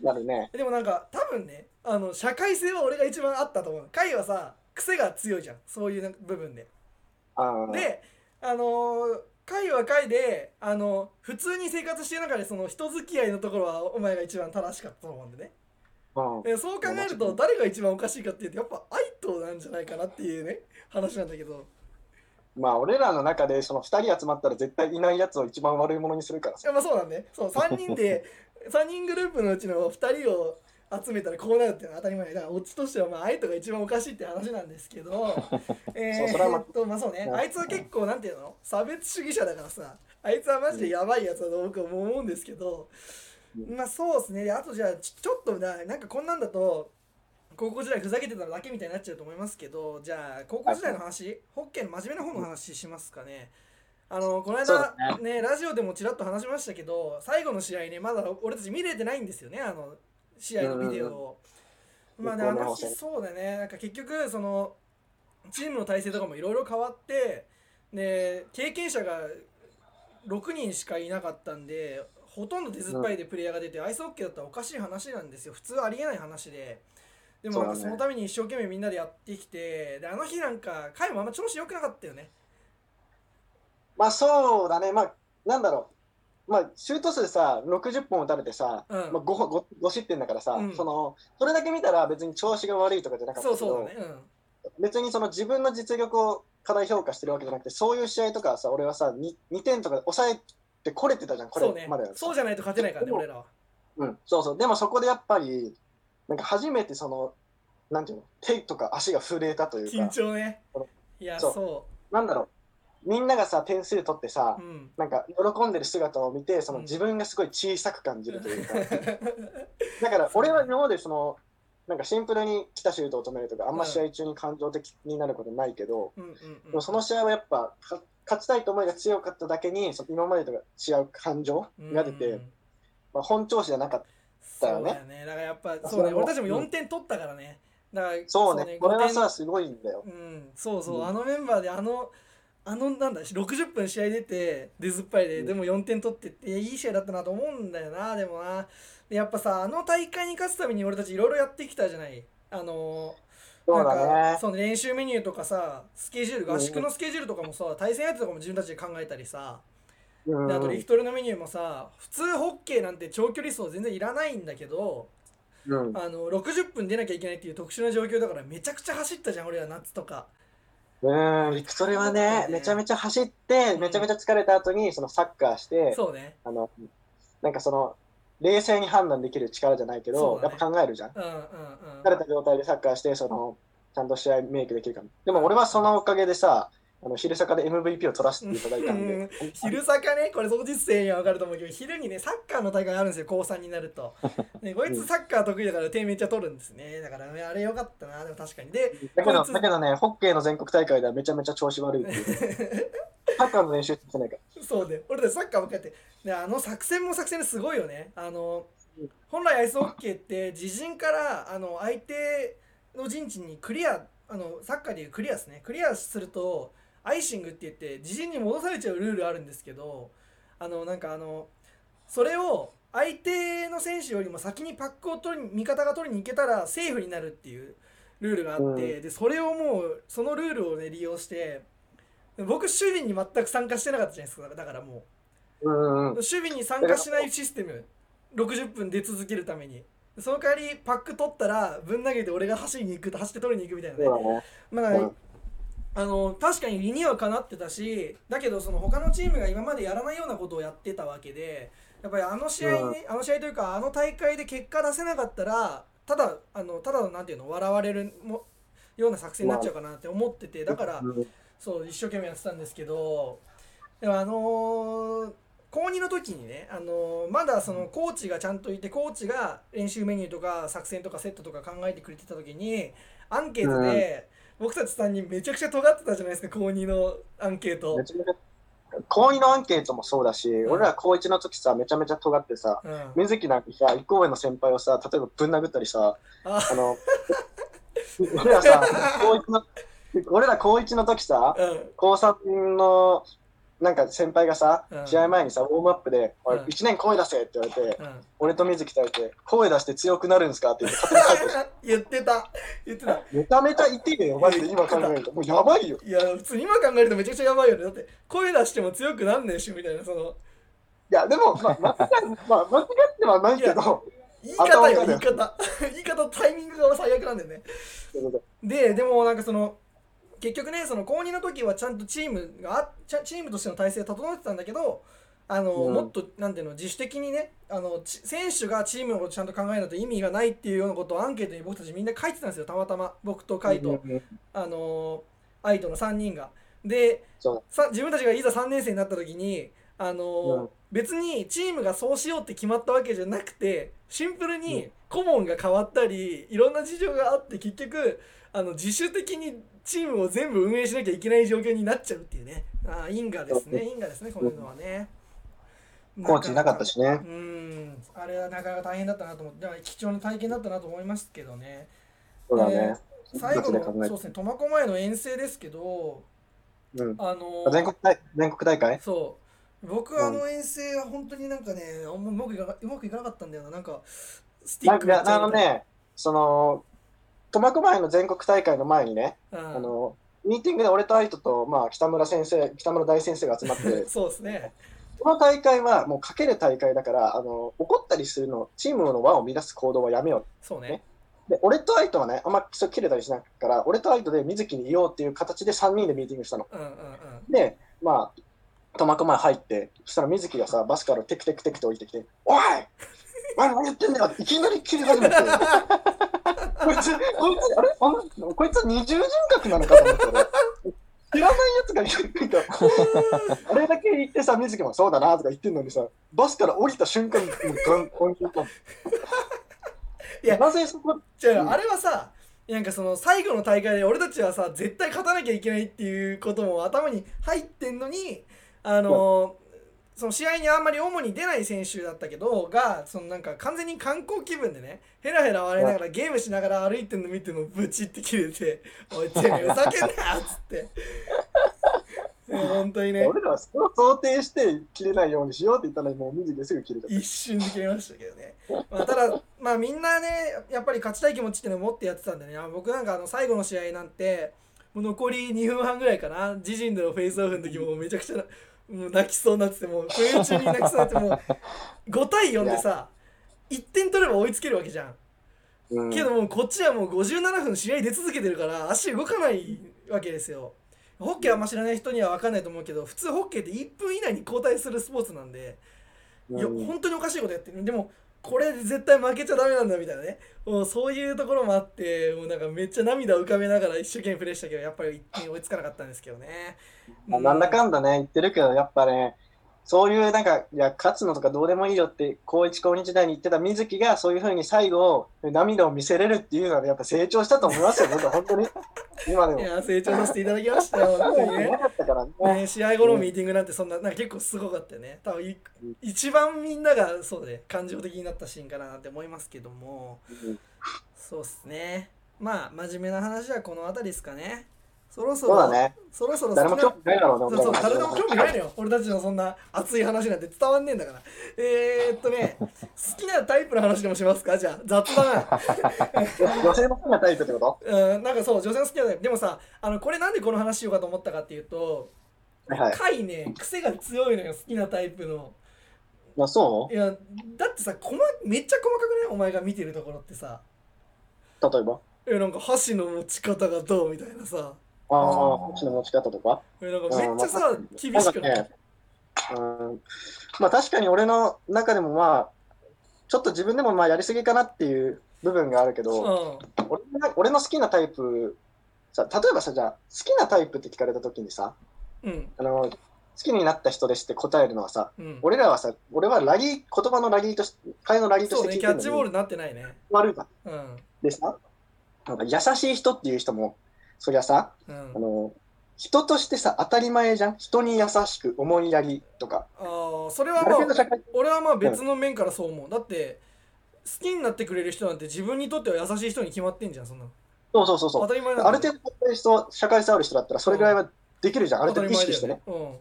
なるね。でもなんか多分ねあの社会性は俺が一番あったと思う。カイはさ癖が強いじゃん。そういう部分でであのー、カイはカイであの普通に生活してる中でその人付き合いのところはお前が一番正しかったと思うんでね。うんでそう考えると誰が一番おかしいかっていうとやっぱ愛となんじゃないかなっていうね話なんだけど。まあ俺らの中でその2人集まったら絶対いないやつを一番悪いものにするからさ。いやまあそうなんね。そう3人で 3人グループのうちの2人を集めたらこうなるっていうのは当たり前だからオチとしてはまあ愛とが一番おかしいって話なんですけど えっとまあそうね。う。んあいつは結構なんていうの？差別主義者だからさ。あいつはマジでやばいやつだと僕は思うんですけどうん。まあそうですね。であとじゃあちょっとななんかこんなんだと高校時代ふざけてただけみたいになっちゃうと思いますけどじゃあ高校時代の話？ホッケーの真面目な方の話しますかね。あのこの間だねラジオでもちらっと話しましたけど最後の試合ねまだ俺たち見れてないんですよね。あの試合のビデオ。を、うんまあねあの日そうだね。なんか結局そのチームの体制とかもいろいろ変わってで経験者が6人しかいなかったんでほとんど手酸っぱいでプレイヤーが出て、アイスホッケーだったらおかしい話なんですよ。普通ありえない話で。でもなんかそのために一生懸命みんなでやってきてであの日なんか回もあんま調子良くなかったよね。まあそうだね、まあなんだろう、まあシュート数さ、60本打たれてさ、うん。まあ、5, 5, 5失点だからさ、うん。その、それだけ見たら別に調子が悪いとかじゃなかったけど、そうそうだね。別にその自分の実力を過大評価してるわけじゃなくて、そういう試合とかはさ、俺はさ、2, 2点とか抑えてこれてたじゃん、これそうね。まではさそうじゃないと勝てないからね俺らは。うん、そうそう。でもそこでやっぱり、なんか初めてその、なんていうの、手とか足が震えたという緊か、張ね。いやそう。そなんだろう、みんながさ、点数取ってさう、うん。なんか喜んでる姿を見て、そのうん。自分がすごい小さく感じるというか、だから俺は今までその、なんかシンプルに来たシュートを止めるとか、あんま試合中に感情的になることないけど、うんうんでうん。もその試合はやっぱ、か勝ちたいと思いが強かっただけに、その今までと違う感情が出て、うんまあ、本調子じゃなかった。そうよねだよね。だからやっぱそそうね俺たちもうん。4点取ったからね。だからそうね、これは5点さ、すごいんだよ。うん、そうそう、うん。あのメンバーであのあのなんだ60分試合出て出ずっぱいで、うん。でも4点取ってっていやいい試合だったなと思うんだよなでもな。でやっぱさあの大会に勝つために俺たちいろいろやってきたじゃない。あのなんか。そう練習メニューとかさスケジュール合宿のスケジュールとかもさ対戦相手とかも自分たちで考えたりさ。うんであとリフトルのメニューもさ普通ホッケーなんて長距離走全然いらないんだけどうん。あの60分出なきゃいけないっていう特殊な状況だからめちゃくちゃ走ったじゃん俺は夏とか。うん、ビクトリはね、めちゃめちゃ走って、めちゃめちゃ疲れた後に、そのサッカーして、そうね。あの、なんかその、冷静に判断できる力じゃないけど、ね。やっぱ考えるじゃん。うんうんうん。疲れた状態でサッカーして、その、ちゃんと試合メイクできるかも。でも俺はそのおかげでさ、あの昼坂で MVP を取らせていただいたんで、昼坂ねこれ当日生には分かると思うけど昼にねサッカーの大会あるんですよ高3になると。でこいつサッカー得意だから点めっちゃ取るんですね。だからねあれよかったな。でも確かに。でだけど、だけどね、ホッケーの全国大会ではめちゃめちゃ調子悪い。サッカーの練習してないから。そうね。俺たちサッカーばっかりやって。であの作戦も作戦ですごいよね。あのうん本来アイスホッケーって自陣からあの相手の陣地にクリアあのサッカーでいうクリアですね。クリアするとアイシングって言って自陣に戻されちゃうルールあるんですけどあのなんかあのそれを相手の選手よりも先にパックを取りに味方が取りに行けたらセーフになるっていうルールがあって、でそれをもうそのルールをね利用して僕守備に全く参加してなかったじゃないですか。だからもう。んうんうん。う。守備に参加しないシステム。60分出続けるために。その代わりパック取ったらぶん投げて俺が走りに行く走って取りに行くみたいなね。そうだね。まあ、うんあの確かに理にはかなってたしだけどその他のチームが今までやらないようなことをやってたわけでやっぱりあの試合に、あの試合というかあの大会で結果出せなかったらただあのただのなんていうの笑われるもような作戦になっちゃうかなって思っててだからうんそう一生懸命やってたんですけどでもあのー高2の時にね、あのーまだそのコーチがちゃんといてコーチが練習メニューとか作戦とかセットとか考えてくれてた時にアンケートで、僕たち3人めちゃくちゃ尖ってたじゃないですか高2のアンケート。高2のアンケートもそうだし、ん。俺ら高1の時さ、めちゃめちゃ尖ってさ、うん、水木なんかさ、一個上の先輩をさ、例えばぶん殴ったりさ、ああの、俺らさ、高一の、俺ら高1の時さ、うん。高3のなんか先輩がさ、うん。試合前にさ、ウォームアップで、おいうん。1年声出せって言われて、うん。俺と水木と言われて、声出して強くなるんですかって言って、勝手に書いて言ってた。言ってた。めちゃめちゃ痛いよ、マジで今考えると。もうやばいよ。いや普通に今考えるとめちゃくちゃやばいよね。だって声出しても強くなんねえしみたいなその。いや、でも、まあ、間違い まあ、間違ってはないけど、言い方よ言い方。言い方タイミングが最悪なんだよね。ででもなんかその結局ねその高2の時はちゃんとチームがチームとしての体制整ってたんだけどあの、うん。もっとなんていうの自主的にねあのち選手がチームのことちゃんと考えないと意味がないっていうようなことをアンケートに僕たちみんな書いてたんですよたまたま。僕とカイト、あの愛との3人が。でさ自分たちがいざ3年生になった時にあの、別にチームがそうしようって決まったわけじゃなくてシンプルに顧問が変わったりいろんな事情があって結局あの自主的にチームを全部運営しなきゃいけない状況になっちゃうっていうね。あー因果ですね。因果ですねこういうのはね。コーチいなかったしね。う。ん。あれはなかなか大変だったなと思ってだから貴重な体験だったなと思いますけどね。そうだね。最後のそうですね。苫小牧の遠征ですけどうん。あの全国大全国大会？そう。僕うんあの遠征は本当になんかねあんまうまくいかなうまくいかなかったんだよな。なんかスティックなんかあのね、その、苫小牧の全国大会の前にね、うんあの、ミーティングで俺と愛斗と、まあ、北村先生、北村大先生が集まって、そうですねこの大会はもうかける大会だから、あの、怒ったりするの、チームの輪を乱す行動はやめよそうねう。で、俺と愛斗はね、あんまそう切れたりしないから、俺と愛斗で水木に言おうっていう形で3人でミーティングしたの。うんうんうんで、まあ、苫小牧入って、そしたら水木がさ、バスからテクテクテクと降りてきて、おいお前何言ってんだよいきなり切り始めて。こいつ、こいつ、あれあのこいつは二重人格なのかと思って俺。知らないやつがいるか、あれだけ言ってさ、水木もそうだなとか言ってんのにさ、バスから降りた瞬間に、もうガン、ガンガンガンいやなぜそこ、じゃあ、うんあれはさなんかその最後の大会で俺たちはさ絶対勝たなきゃいけないっていうことも頭に入ってんのにあのその試合にあんまり主に出ない選手だったけどがそのなんか完全に観光気分でねヘラヘラ笑いながらゲームしながら歩いてんの見てもブチって切れて「おいてめえふざけんな!」っつって。ね本当にね俺らはそれを想定して切れないようにしようって言ったのに、もう水木ですぐ切れた。一瞬で切れましたけどね、まあ、ただまあみんなねやっぱり勝ちたい気持ちっていうのを持ってやってたんでねあ僕なんかあの最後の試合なんてもう残り2分半ぐらいかな自陣でのフェイスオフの時もめちゃくちゃもう泣きそうになっててもう不意打ちに泣きそうになってもう 5対4でさ1点取れば追いつけるわけじゃん。うん。けどもうこっちはもう57分試合出続けてるから足動かないわけですよ。ホッケーあんま知らない人には分かんないと思うけど普通ホッケーって1分以内に交代するスポーツなんでいやうん。本当におかしいことやってる。でもこれで絶対負けちゃダメなんだみたいなね。もうそういうところもあってもうなんかめっちゃ涙を浮かべながら一生懸命プレーしたけどやっぱり一点追いつかなかったんですけどね、まあなんだかんだね、言ってるけど、やっぱね、そういうなんか、いや、勝つのとかどうでもいいよって、高一、高二時代に言ってた水木が、そういうふうに最後、涙を見せれるっていうのは、やっぱ成長したと思いますよ、僕は本当に。今でも。いや成長させていただきましたよ本当にねったからね。ね、試合後のミーティングなんてそんななんか結構すごかったよね多分い一番みんながそうで感情的になったシーンかななんて思いますけどもそうっすねまあ真面目な話はこの辺りですかねそろそろそうだね。そろそろ誰も興味ないだろうな、そうそう誰でも興味ないのよ。俺たちのそんな熱い話なんて伝わんねえんだから。えー、っとね好きなタイプの話でもしますか？じゃあ雑だな 女性の好きなタイプってこと？うんなんかそう女性の好きなタイプ。でもさあのこれなんでこの話しようかと思ったかっていうとはいね癖が強いのよ好きなタイプの。あ、そいやだってさ細めっちゃ細かくないお前が見てるところってさ。う例えば？えなんか箸の持ち方がどう？みたいなさああ、こっちの持ち方とか？えなんかめっちゃさうん厳しくない、ね。うん。まあ確かに俺の中でもまあ、ちょっと自分でもまあやりすぎかなっていう部分があるけど、うん。俺の俺の好きなタイプさ例えばさじゃあ好きなタイプって聞かれた時にさうん。あの好きになった人ですって答えるのはさうん。俺らはさ俺はラリー言葉のラリーとして会のラリーとして聞いてるのにッチボールになってないね。悪いじゃん。うん。でさなんか優しい人っていう人もそりゃさうん。あの人としてさ当たり前じゃん。人に優しく思いやりとか。あーそれはまあ俺はまあ別の面からそう思う。だって好きになってくれる人なんて自分にとっては優しい人に決まってんじゃんそんなの。そうそうそうそう。当たり前ある程度社会性社会性ある人だったらそれぐらいはできるじゃん、ある程度意識してね。当たり前だよ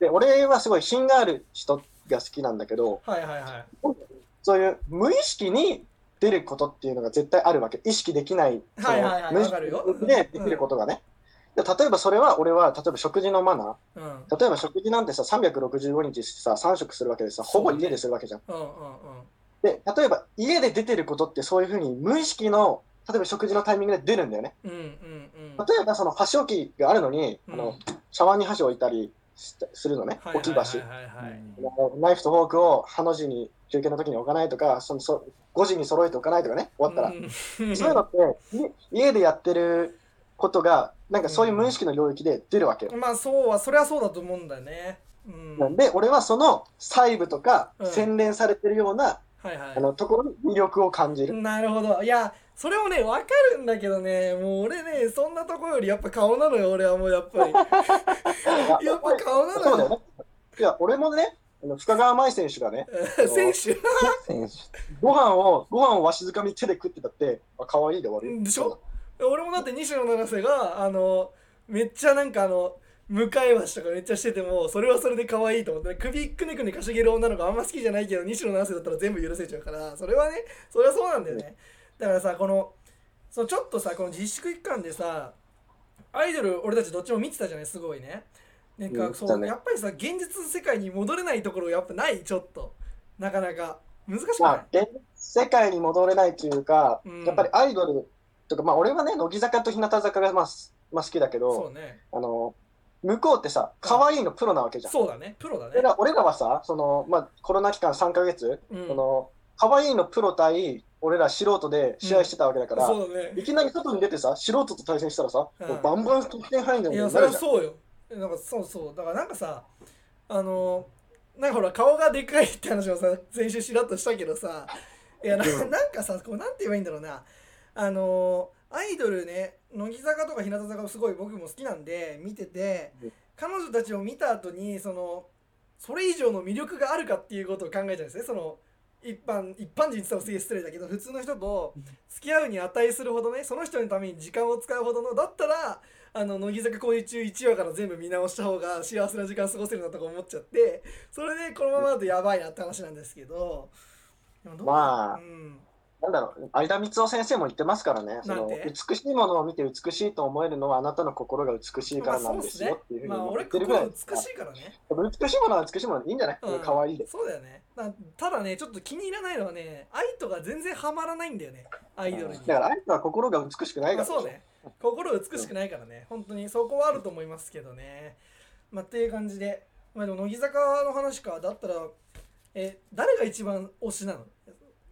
で俺はすごい品がある人が好きなんだけどうんはいはいはい。そういう無意識に出ることっていうのが絶対あるわけ。意識できないはいはいはいかるよ。識でできることがね、で例えばそれは俺は例えば食事のマナうん。ー例えば食事なんてさ365日さ3食するわけでさほぼ家でするわけじゃん。うんうんうん。で例えば家で出てることってそういうふうに無意識の例えば食事のタイミングで出るんだよね。うんうんうん。例えばその箸置きがあるのに、うん。あのシャワーに箸置いたりしするのね、はい置き箸、ナイフとフォークをハの字に休憩の時に置かないとかそのそ5時に揃えておかないとかね。終わったら、うん。そういうのってい家でやってることがなんかそういう無意識の領域で出るわけよ、まあそうはそれはそうだと思うんだよね。うん。で俺はその細部とかうん。洗練されてるような、はいはあのところに魅力を感じいる。なるほど。いやそれもね分かるんだけどね。もう俺ねそんなところよりやっぱ顔なのよ俺はもうやっぱり。やっぱ顔なのよ。ね。いや俺もねあの深川舞選手がね選手。選手。ご飯をご飯をわしづかみに手で食ってたってあ可愛いで終わり。でしょ？俺もだって西野七瀬があのめっちゃなんかあの向かい橋とかめっちゃしててもそれはそれで可愛いと思って首くねくねかしげる女の子あんま好きじゃないけど西野七瀬だったら全部許せちゃうからそれはねそれはそうなんだよねだからさこのそのちょっとさこの自粛期間でさアイドル俺たちどっちも見てたじゃないすごいね。なんかそう、やっぱりさ現実世界に戻れないところやっぱないちょっと。なかなか。難しくない、まあ、現世界に戻れないというか、うん。やっぱりアイドルとか、まあ、俺はね、乃木坂と日向坂がまあ、すまあ、好きだけど、ね。あの、向こうってさ、可愛いのプロなわけじゃん。そうだね。プロだね。俺らはさ、その、まあ、コロナ期間3ヶ月、うん。その、可愛いのプロ対、俺ら素人で試合してたわけだから、そうだね。いきなり外に出てさ、素人と対戦したらさ、うん。バンバン得点入るんいやそ。れはそうよ。なんかそうそう。だからなんかさあのなんかほら顔がでかいって話もさ先週しらっとしたけどさいやなうん。なんかさこうなんて言えばいいんだろうな。あのアイドルね乃木坂とか日向坂すごい僕も好きなんで見ててうん。彼女たちを見た後にそのそれ以上の魅力があるかっていうことを考えちゃうんですね。その一般一般人って言ったらすげえ失礼だけど普通の人と付き合うに値するほどねその人のために時間を使うほどのだったらあの乃木坂恋中1話から全部見直した方が幸せな時間過ごせるなとか思っちゃってそれでこのままだとやばいなって話なんですけどまあうん、なんだろう、相田光夫先生も言ってますからね、その美しいものを見て美しいと思えるのはあなたの心が美しいからなんですよっていうふうにまあ俺言ってるぐら心美いですしいからね、美しいものは美しいものでいいんじゃない、うん、可愛いで。そうだよねだただねちょっと気に入らないのはね愛とが全然ハマらないんだよね。アイドルに。だから相手は心が美しくないから。まあそうね。心美しくないからね。本当にそこはあると思いますけどね。まあっていう感じで。まあでも乃木坂の話か。だったらえ誰が一番推しなの？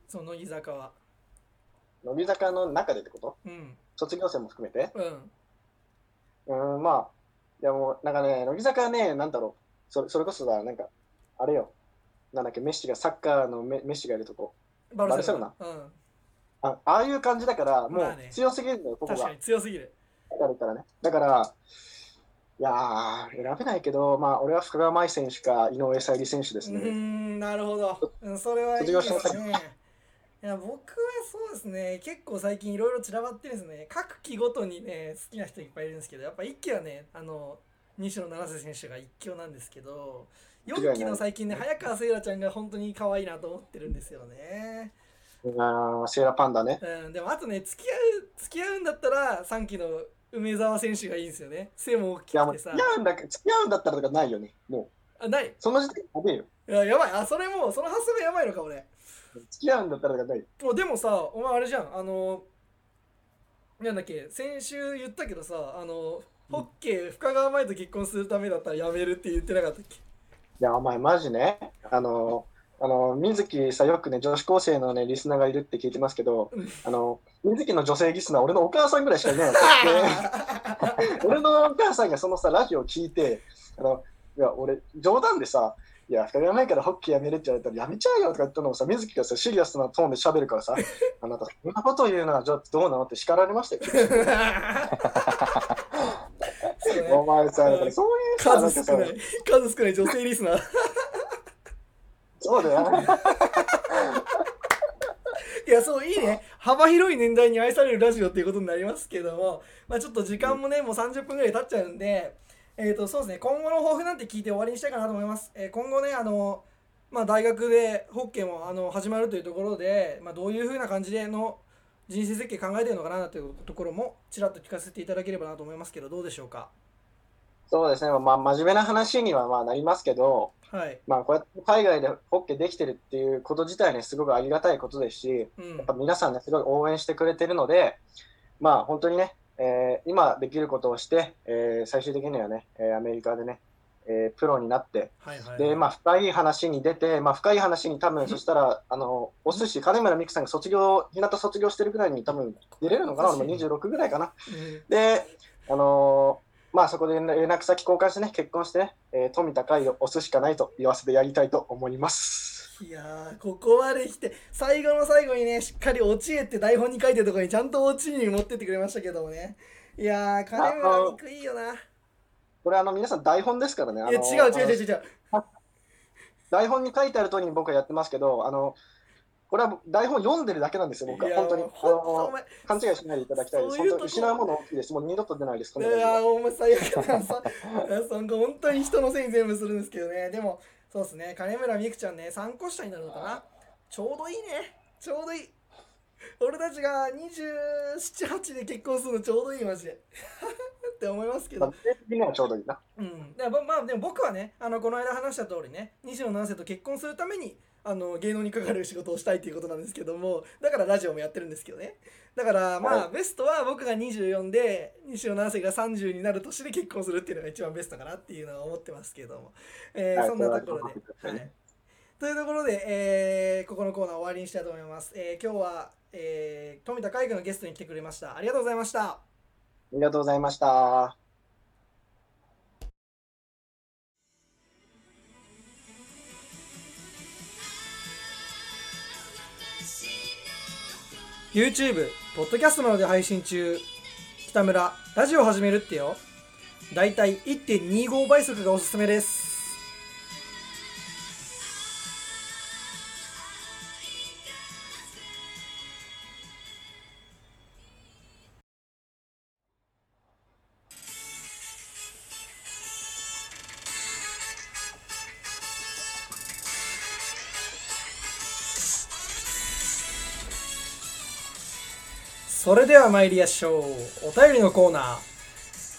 その乃木坂は乃木坂の中でってこと？うん。卒業生も含めて？うん。うーん、まあ、いやもう、なんかね、乃木坂はね、なんだろう、それそれこそさ、なんか、あれよ、なんだっけ、メッシが、サッカーのメメッシがいるとこ。バルセロバナ？うん。あああいう感じだから、もうまあね。強すぎるんだよ、ここが。確か。に強すぎる。あるからね。だから、いやー、選べないけど、まあ、俺は深川舞選手か井上沙莉選手ですね。んなるほど。うんそれはいいですねいや僕はそうですね。結構最近いろいろ散らばってるんですね。各期ごとにね好きな人いっぱいいるんですけどやっぱ1期はねあの西野七瀬選手が一強なんですけど4期の最近ね早川せいらちゃんが本当に可愛いなと思ってるんですよね、あーセーラーパンダね。うん、でもあとね付き合う付き合うんだったら3期の梅沢選手がいいんですよね。背も大きくてさ。付き合うんだ付き合うんだったらとかないよね。もう、あない。その時点でやべえよ。いややばい。あそれもうその発想がやばいのか俺付き合うんだったらとかない？もうでもさお前あれじゃん。あのなんだっけ先週言ったけどさあのホッケー深川舞と結婚するためだったらやめるって言ってなかったっけ？いや、お前マジね、あの、あの、水木さ、よくね、女子高生のね、リスナーがいるって聞いてますけどうん、あの、水木の女性リスナー、俺のお母さんぐらいしかいないわけ で、俺のお母さんがそのさ、ラジオを聞いて、あの、いや、俺、冗談でさ、いや、深川前からホッケーやめるって言われたら、やめちゃうよとか言ったのをさ、水木がさ、シリアスなトーンで喋るからさ、あなた、そんなこと言うのはちょっとどうなのって叱られましたよ。お前さ、そういう数少ない数少ない女性リスナーそうだよ。いやそういいね幅広い年代に愛されるラジオっていうことになりますけども、まあ、ちょっと時間もねもう30分ぐらい経っちゃうんで、えー、とそうですね。今後の抱負なんて聞いて終わりにしたいかなと思います、えー今後ねあの、まあ、大学でホッケーもあの始まるというところで、まあ、どういう風な感じでの人生設計考えてるのかなというところもちらっと聞かせていただければなと思いますけどどうでしょうか？そうですね、まあ、真面目な話にはまあなりますけど、はい、まあ、こうやって海外でホッケーできてるっていうこと自体ね、すごくありがたいことですし、うん。やっぱ皆さんね、すごい応援してくれてるので、まあ、本当にね、えー今できることをして、えー最終的にはね、えーアメリカでね、えープロになって、はいはいで、まあ、深い話に出て、まあ、深い話に多分、そしたら、あの、お寿司、金村美久さんが卒業、日向卒業してるぐらいに多分出れるのかな、俺も26ぐらいかな。うん。で、あのーまあそこで連絡先交換してね、結婚してね、えー富高いを押すしかないと言わせてやりたいと思います。いやーここまで来て最後の最後にねしっかり落ちへって台本に書いてるところにちゃんと落ちに持ってってくれましたけどもねいやー金村肉いいよなこれあの皆さん台本ですからね。あいやの違う違う違う違う台本に書いてある通りに僕はやってますけど、あの、これは台本読んでるだけなんですよ、僕は。本当に。勘違いしないでいただきたいです。そういう本当失うもの大きいです。もう二度と出ないです。こいやーお前最悪だなさ本当に人のせいに全部するんですけどねでもそうですね金村美空ちゃんね3個下になるのかなちょうどいいねちょうどいい俺たちが278で結婚するのちょうどいいマジで って思いますけどまあ、定的にはちょうどいいな。うん、でままあでも僕はねあのこの間話した通りね西野七瀬と結婚するためにあの芸能にかかる仕事をしたいということなんですけどもだからラジオもやってるんですけどね。だからまあ、はいベストは僕が24で西野七瀬が30になる年で結婚するっていうのが一番ベストかなっていうのは思ってますけども、えーはいそんなところで。はい。というところで、えーここのコーナー終わりにしたいと思います、えー今日は、えー富田海君のゲストに来てくれました。ありがとうございました。ありがとうございました。YouTube、ポッドキャストなどで配信中。北村、ラジオ始めるってよ。だいたい1.25倍速がおすすめです。は参りましょう。お便りのコーナー、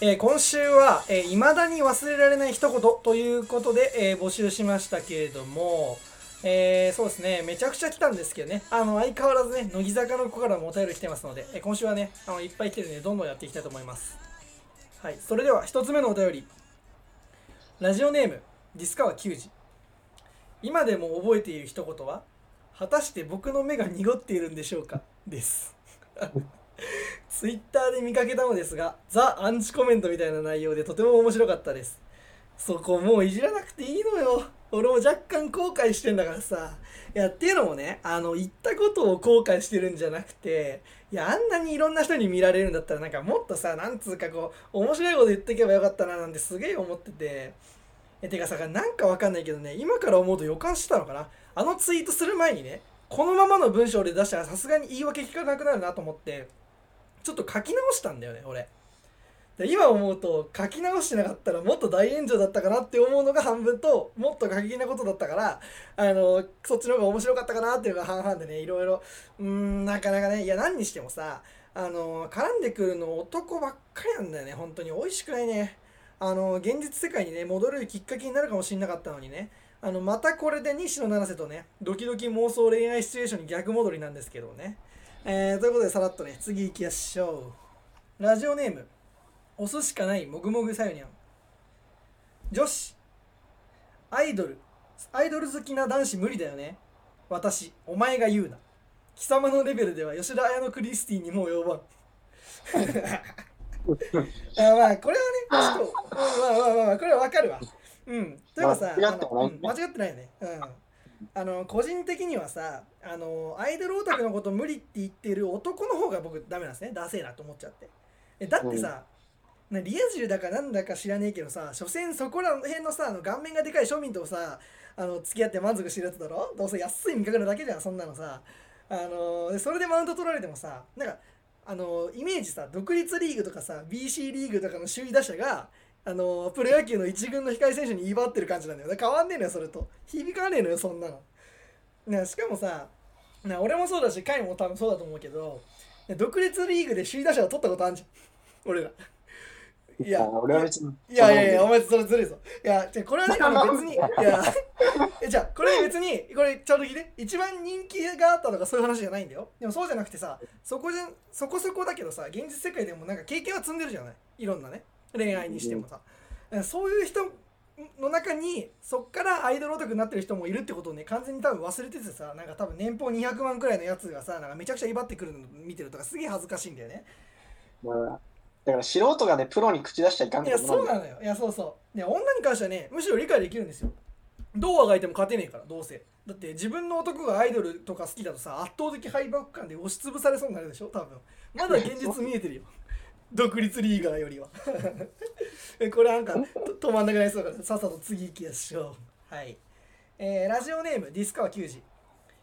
えー今週は、えー未だに忘れられない一言ということで、えー募集しましたけれども、えーそうですね。めちゃくちゃ来たんですけどね。あの相変わらずね乃木坂の子からもお便り来てますので、え今週はねあのいっぱい来てるのでどんどんやっていきたいと思います。はい。それでは一つ目のお便り。ラジオネームディスカワ球児今でも覚えている一言は果たして僕の目が濁っているんでしょうか？です。ツイッターで見かけたのですがザ・アンチコメントみたいな内容でとても面白かったです。そこもういじらなくていいのよ。俺も若干後悔してんだからさ。いやっていうのもねあの言ったことを後悔してるんじゃなくていやあんなにいろんな人に見られるんだったらなんかもっとさなんつうかこう面白いこと言っていけばよかったななんてすげえ思ってて。えてかさなんかわかんないけどね今から思うと予感してたのかな。あのツイートする前にねこのままの文章で出したらさすがに言い訳聞かなくなるなと思って。ちょっと書き直したんだよね俺。で今思うと書き直してなかったらもっと大炎上だったかなって思うのが半分ともっと過激なことだったからあのそっちの方が面白かったかなっていうのが半々でねいろいろ。うんなかなかねいや何にしてもさあの絡んでくるの男ばっかりなんだよね本当に。美味しくないね。あの現実世界にね戻るきっかけになるかもしれなかったのにね。あのまたこれで西野七瀬とねドキドキ妄想恋愛シチュエーションに逆戻りなんですけどね。えー、ということでさらっとね次行きましょう。ラジオネーム押すしかないもぐもぐさよにゃん。女子アイドルアイドル好きな男子無理だよね。私お前が言うな。貴様のレベルでは吉田綾乃クリスティにも及ばん。あまあこれはねちょっとまあまあまあまあこれはわかるわ。うん。例えばさ間違ってもないうん間違ってないよね。うんあの個人的にはさあのアイドルオタクのこと無理って言ってる男の方が僕ダメなんですね。ダセえなと思っちゃって。えだってさ、なリア充だかなんだか知らねえけどさ所詮そこら辺のさあの顔面がでかい庶民とさあの付き合って満足してるやつだろ？どうせ安い味覚なだけじゃんそんなのさ。あのでそれでマウント取られてもさなんかあのイメージさ独立リーグとかさ BC リーグとかの首位打者があのプロ野球の一軍の控え選手に言い張ってる感じなんだよ。だから変わんねえのよそれと。響かねえのよそんなの。なしかもさな俺もそうだしカイも多分そうだと思うけど独立リーグで首位打者を取ったことあるじゃん。俺ら。いやあ俺は別に。いやいやいや、お前それずるいぞ。いや、じゃあこれはね、別に、いや、えじゃあこれ別に、これちゃんと聞いて、一番人気があったとかそういう話じゃないんだよ。でもそうじゃなくてさ、そこじゃ、そこそこだけどさ、現実世界でもなんか経験は積んでるじゃない。いろんなね、恋愛にしてもさ。そういう人の中に、そっからアイドルオタクになってる人もいるってことをね、完全に多分忘れててさ、なんか多分年俸200万くらいのやつがさ、なんかめちゃくちゃ威張ってくるの見てるとかすげえ恥ずかしいんだよね。まあだから素人がね、プロに口出しちゃいかんいや。そうなのよ。いやそうそう。で女に関してはねむしろ理解できるんですよ。どうあがいても勝てねえからどうせ。だって自分の男がアイドルとか好きだとさ圧倒的敗北感で押しつぶされそうになるでしょ多分。まだ現実見えてるよ独立リーガーよりは。え これなんかと止まんなくなりそうだからさっさと次行きましょう。はい。えーラジオネームディスカワ球児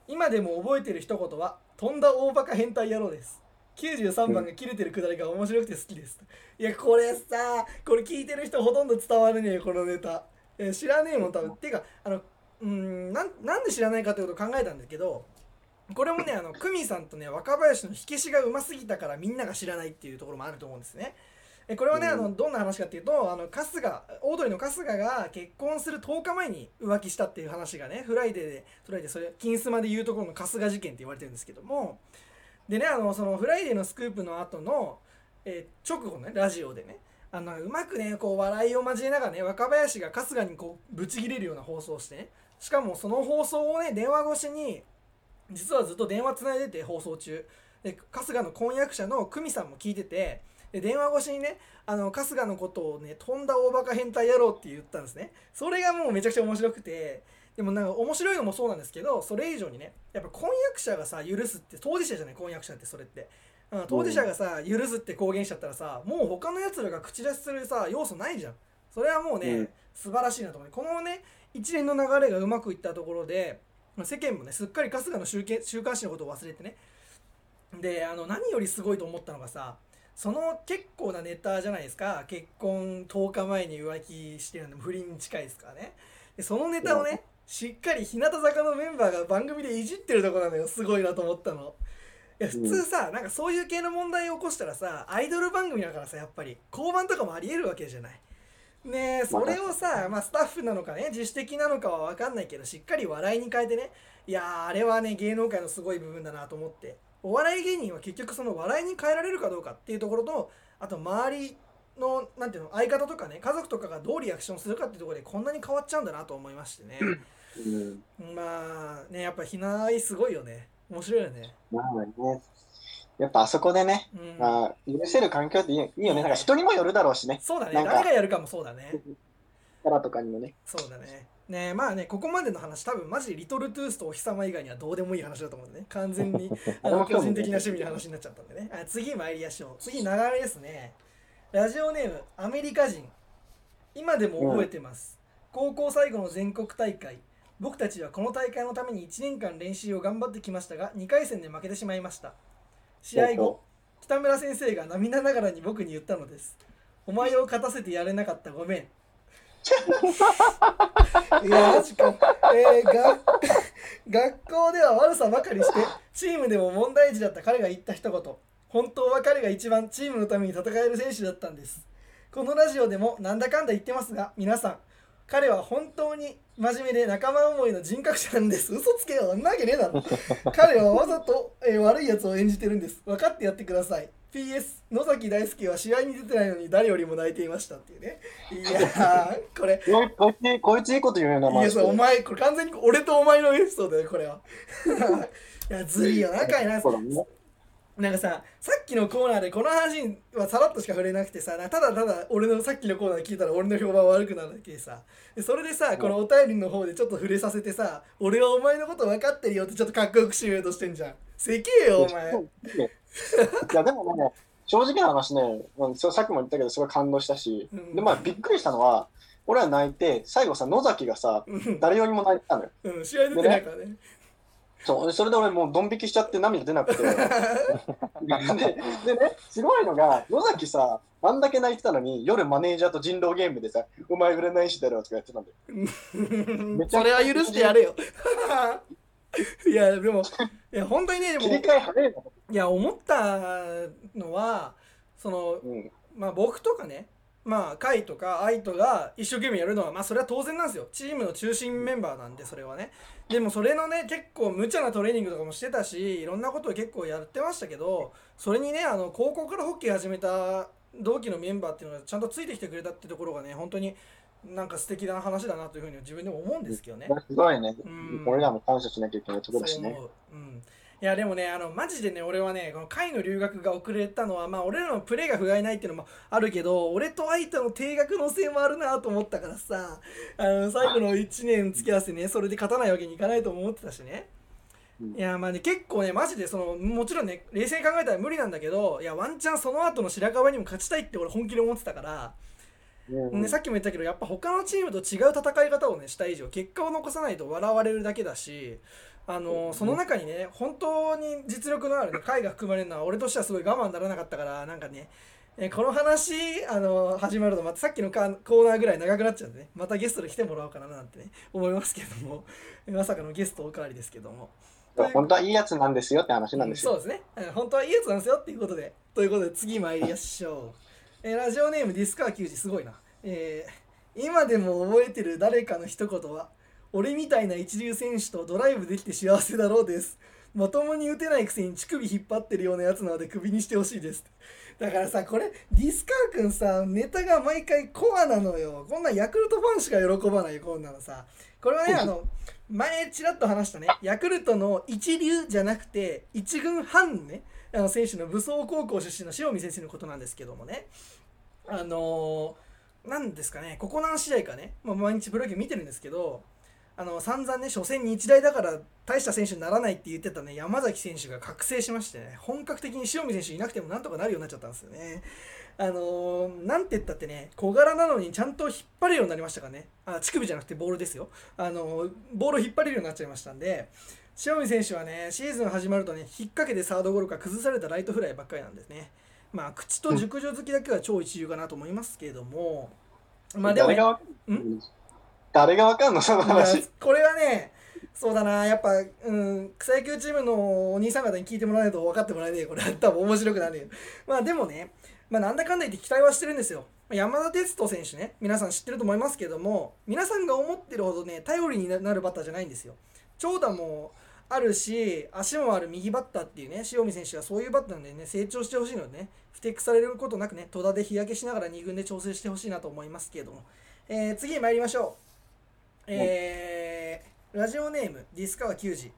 今でも覚えてる一言は飛んだ大バカ変態野郎です。93番が切れてるくだりが面白くて好きです。いやこれさこれ聞いてる人ほとんど伝わるねえよこのネタ、えー知らねえもん多分。ていうかあのうーんなんなんで知らないかということを考えたんだけどこれもねあの久美さんとね若林の火消しがうますぎたからみんなが知らないっていうところもあると思うんですね。えこれはね、あのどんな話かっていうとあの春日オードリーの春日が結婚する10日前に浮気したっていう話がねフライデーでフライデーそれ金スマで言うところの春日事件って言われてるんですけども。でねあのそのフライデーのスクープの後の、えー直後のねラジオでねあのうまくねこう笑いを交えながらね若林が春日にこうブチギレるような放送をしてねしかもその放送をね電話越しに実はずっと電話つないでて放送中。で春日の婚約者の久美さんも聞いててで電話越しにねあの春日のことをね飛んだ大バカ変態野郎って言ったんですね。それがもうめちゃくちゃ面白くてでもなんか面白いのもそうなんですけどそれ以上にねやっぱ婚約者がさ許すって当事者じゃない婚約者ってそれって、うん、当事者がさ許すって公言しちゃったらさもう他のやつらが口出しするさ要素ないじゃん。それはもうね、うん。素晴らしいなと思う。このね一連の流れがうまくいったところでまあ世間もねすっかり春日の週け週刊誌のことを忘れてね。であの何よりすごいと思ったのがさその結構なネタじゃないですか。結婚10日前に浮気してるんで不倫に近いですからね。でそのネタをねしっかり日向坂のメンバーが番組でいじってるとこなのよ。すごいなと思ったの。いや普通さ、なんかそういう系の問題を起こしたらさアイドル番組だからさやっぱり交番とかもありえるわけじゃないねえそれをさ、まあ、スタッフなのかね自主的なのかは分かんないけどしっかり笑いに変えてね。いやーあれはね芸能界のすごい部分だなと思って。お笑い芸人は結局その笑いに変えられるかどうかっていうところとあと周りのなんていうの相方とかね家族とかがどうリアクションするかっていうところでこんなに変わっちゃうんだなと思いましてね。うん。まあねやっぱひなあいすごいよね。面白いよね。まあね。やっぱあそこでね、うんまあ、許せる環境っていいいいよね。なんか人にもよるだろうしね。そうだね誰がやるかもそうだねキャラとかにもね。そうだね。ねまあね、ここまでの話、多分マジでリトルトゥースとお日様以外にはどうでもいい話だと思うんでね。完全に あの個人的な趣味の話になっちゃったんでね。あ次参りましょう。次、長めですね。ラジオネーム、アメリカ人。今でも覚えてます。高校最後の全国大会。僕たちはこの大会のために1年間練習を頑張ってきましたが、2回戦で負けてしまいました。試合後、北村先生が涙ながらに僕に言ったのです。お前を勝たせてやれなかったごめん。いや、マジか。えー、が 学校では悪さばかりして、チームでも問題児だった彼が言った一言。本当は彼が一番チームのために戦える選手だったんです。このラジオでもなんだかんだ言ってますが、皆さん、彼は本当に真面目で仲間思いの人格者なんです。嘘つけよ。んなわけねえだろ。彼はわざと、えー悪いやつを演じてるんです。分かってやってください。PS 野崎大輔は試合に出てないのに誰よりも泣いていましたっていうね。いやー、これ。こいつ、こいついいこと言うよな、いや、マジでそう、お前、これ完全に俺とお前のエピソードだよ、これは。いや、ずるいよな、かいな。ね。なんかさ、さっきのコーナーでこの話はさらっとしか触れなくてさ、なただただ俺のさっきのコーナー聞いたら俺の評判悪くなるだけでさ、でそれでさ、このお便りの方でちょっと触れさせてさ、俺はお前のこと分かってるよってちょっとかっこよくしようとしてんじゃん。せけえよ、お前。いや、でもね、正直な話ね、うんさっきも言ったけど、すごい感動したし、うんで、まあ、びっくりしたのは、俺は泣いて、最後さ、野崎がさ、うん誰よりも泣いてたのよ。うん、試合出てないからね。そう、それで俺もうドン引きしちゃって涙出なくて。ででね、すごいのが、野崎さ、あんだけ泣いてたのに、夜マネージャーと人狼ゲームでさ、お前売れないしだろとかやってたんだよ。それは許してやれよ。いや、でも、いや、本当にね、でも切り、替え早いの。いや、思ったのは、その、うん。まあ僕とかね、まあ、カイとかアイトが一生懸命やるのは、まあそれは当然なんですよ。チームの中心メンバーなんで、それはね。でもそれのね、結構無茶なトレーニングとかもしてたし、いろんなことを結構やってましたけど、それにね、あの、高校からホッケー始めた同期のメンバーっていうのがちゃんとついてきてくれたってところがね、本当になんか素敵な話だなというふうに自分でも思うんですけどね。すごいねうん。俺らも感謝しなきゃいけないところだしね。う。うん。いやでもねあのマジでね俺はねこの会の留学が遅れたのはまあ俺らのプレーが不甲斐ないっていうのもあるけど俺と相手の定額のせいもあるなと思ったからさあの最後の1年付き合わせてねそれで勝たないわけにいかないと思ってたしね。うん。いやまあね結構ねマジでそのもちろんね冷静に考えたら無理なんだけどいやワンチャンその後の白河にも勝ちたいって俺本気で思ってたから、うん。ね、さっきも言ったけどやっぱ他のチームと違う戦い方をねした以上結果を残さないと笑われるだけだしあのその中にね本当に実力のある、ね、回が含まれるのは俺としてはすごい我慢ならなかったからなんかねえこの話あの始まるとまたさっきのカコーナーぐらい長くなっちゃうんでねまたゲストで来てもらおうかななんてね思いますけどもまさかのゲストおかわりですけども本当はいいやつなんですよって話なんですよ。そうですね。うん本当はいいやつなんですよっていうことで。ということで次参りましょう。えーラジオネームディスカー球児すごいな。えー今でも覚えてる誰かの一言は、俺みたいな一流選手とドライブできて幸せだろうです。まともに打てないくせに乳首引っ張ってるようなやつなのでクビにしてほしいです。だからさ、これ、ディスカー君さ、ネタが毎回コアなのよ。こんなんヤクルトファンしか喜ばないよ、こんなのさ。これはね、あの、前ちらっと話したね、ヤクルトの一流じゃなくて、一軍半ね、あの選手の武装高校出身の塩見先生のことなんですけどもね、あのー、なんですかね、ここ何試合かね、まあ、毎日プロ野球見てるんですけど、あの散々ね、初戦日大だから大した選手にならないって言ってたね、山崎選手が覚醒しましてね、本格的に塩見選手いなくてもなんとかなるようになっちゃったんですよね。あのー、なんて言ったってね、小柄なのにちゃんと引っ張れるようになりましたからね、あ乳首じゃなくてボールですよ。あのーボールを引っ張れるようになっちゃいましたんで、塩見選手はね、シーズン始まるとね、引っ掛けてサードゴロか崩されたライトフライばっかりなんですね。まあ、口と熟女好きだけは超一流かなと思いますけれども、まあでも、誰がわかん誰がわかんのその話。これはね、そうだな、やっぱ、うん、草野球チームのお兄さん方に聞いてもらわないと分かってもらえねえ、これ。多分面白くなるよ。まあでもね、まあなんだかんだ言って期待はしてるんですよ。山田哲人選手ね、皆さん知ってると思いますけども、皆さんが思ってるほどね、頼りになるバッターじゃないんですよ。長打もあるし、足もある右バッターっていうね、塩見選手がそういうバッターなんでね、成長してほしいのでね、不適されることなくね、戸田で日焼けしながら2軍で調整してほしいなと思いますけれども。えー次へ参りましょう。えーラジオネームディスカワ球児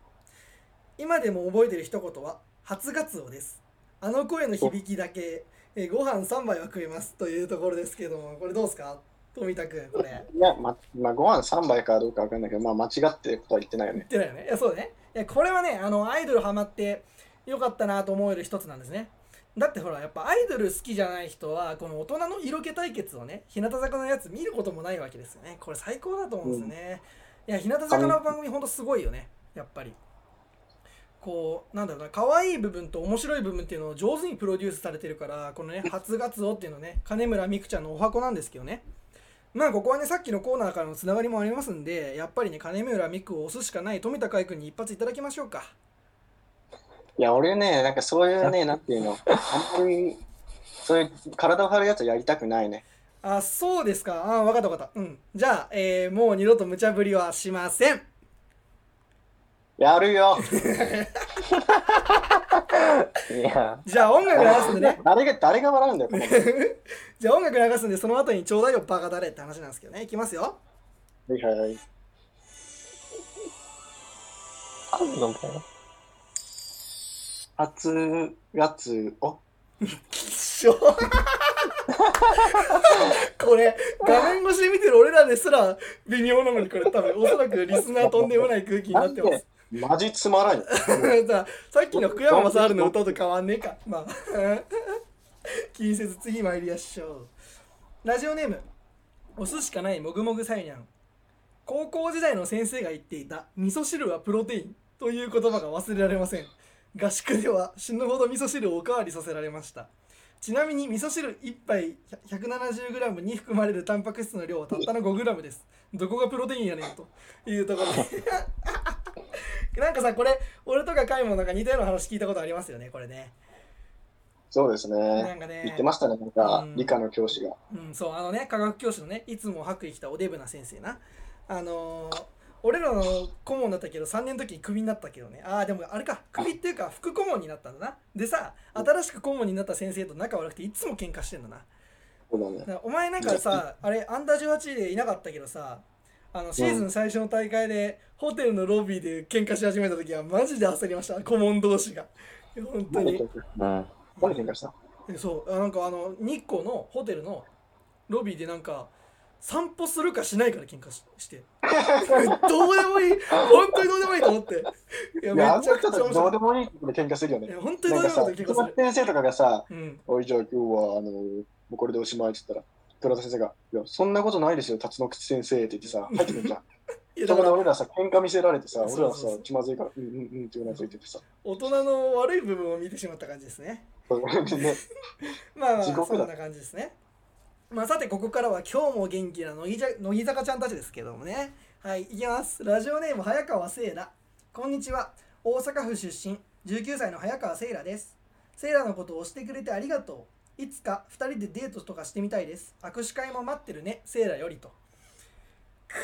今でも覚えてる一言は初ガツオです。あの声の響きだけ、えーご飯3杯は食えます。というところですけどもこれどうですか？富田君これ。いや、ま、まあ、ご飯3杯かどうかわかんないけど、まあ、間違ってることは言ってないよね。言ってないよね。いやそうだね。いやこれはねあのアイドルハマってよかったなと思える一つなんですねだってほらやっぱアイドル好きじゃない人はこの大人の色気対決をね日向坂のやつ見ることもないわけですよね。これ最高だと思うんですよね、いや日向坂の番組ほんとすごいよね。やっぱり。こうなんだろうな可愛い部分と面白い部分っていうのを上手にプロデュースされてるからこのね 初ガツオっていうのね金村美空ちゃんのお箱なんですけどね。まあここはねさっきのコーナーからのつながりもありますんでやっぱりね金村美空を押すしかない富田海君に一発いただきましょうかいや、俺ね、なんかそういうね、なんていうの、あんまり、そういう体を張るやつやりたくないね。あそうですか。あ分かった分かった。うん。じゃあ、えーもう二度と無茶ぶりはしません。やるよ。いや、じゃあ音楽流すんでね。誰が、誰が笑うんだよ、じゃあ音楽流すんでその後にちょうだいよバカだれって話なんですけどね。いきますよ。はいはい。はい。あるのかよ。初月お？しょこれ画面越しで見てる俺らですら微妙なのにこれ多分おそらくリスナーとんでもない空気になってます。マジつまらんよ。ささっきの福山雅治の歌と変わんねえか まあ気にせず次参りましょう。ラジオネームお酢しかないもぐもぐさいにゃん高校時代の先生が言っていた味噌汁はプロテインという言葉が忘れられません合宿では死ぬほど味噌汁をおかわりさせられました。ちなみに味噌汁1杯 170g に含まれるタンパク質の量はたったの 5g です。どこがプロテインやねんと。いうところで。なんかさこれ俺とかカイもなんか似たような話聞いたことありますよねこれね。そうですね。なんかね。言ってましたね、なんかうん。理科の教師が。うんそうあのね科学教師のねいつも白衣着たおデブな先生な。あのー俺らの顧問だったけど3年の時にクビになったけどね。ああでもあれか。クビっていうか副顧問になったんだな。でさ新しく顧問になった先生と仲悪くていつも喧嘩してんだな。お前なんかさあれアンダー18でいなかったけどさあのシーズン最初の大会でホテルのロビーで喧嘩し始めた時はマジで焦りました。顧問同士が。本当に。何で喧嘩した？えそう。あなんかあの日光のホテルのロビーでなんか散歩するかしないかで喧嘩しして。どうでもいい。本当にどうでもいいと思って。いやめちゃくちゃどうでもいいで喧嘩するよね。い。や本当になどうんでもいいで喧嘩する。先生とかがさ、うんおい、じゃあ今日は、あの、もうこれでおしまいって言ったら、倉田先生が、いや、そんなことないですよ、辰野口先生って言ってさ、入ってくるじゃん。そいやだから俺らさ、喧嘩見せられてさ、俺らさ、気まずいから、うんうんうんってうなずいててさ。大人の悪い部分を見てしまった感じですね。ね、まあまあそんな感じですねまあさてここからは今日も元気な乃木じゃ乃木坂ちゃんたちですけどもね。はいいきます。ラジオネーム早川せいら。こんにちは。大阪府出身。19歳の早川せいらです。せいらのことをしてくれてありがとう。いつか2人でデートとかしてみたいです。握手会も待ってるね。せいらよりと。くー。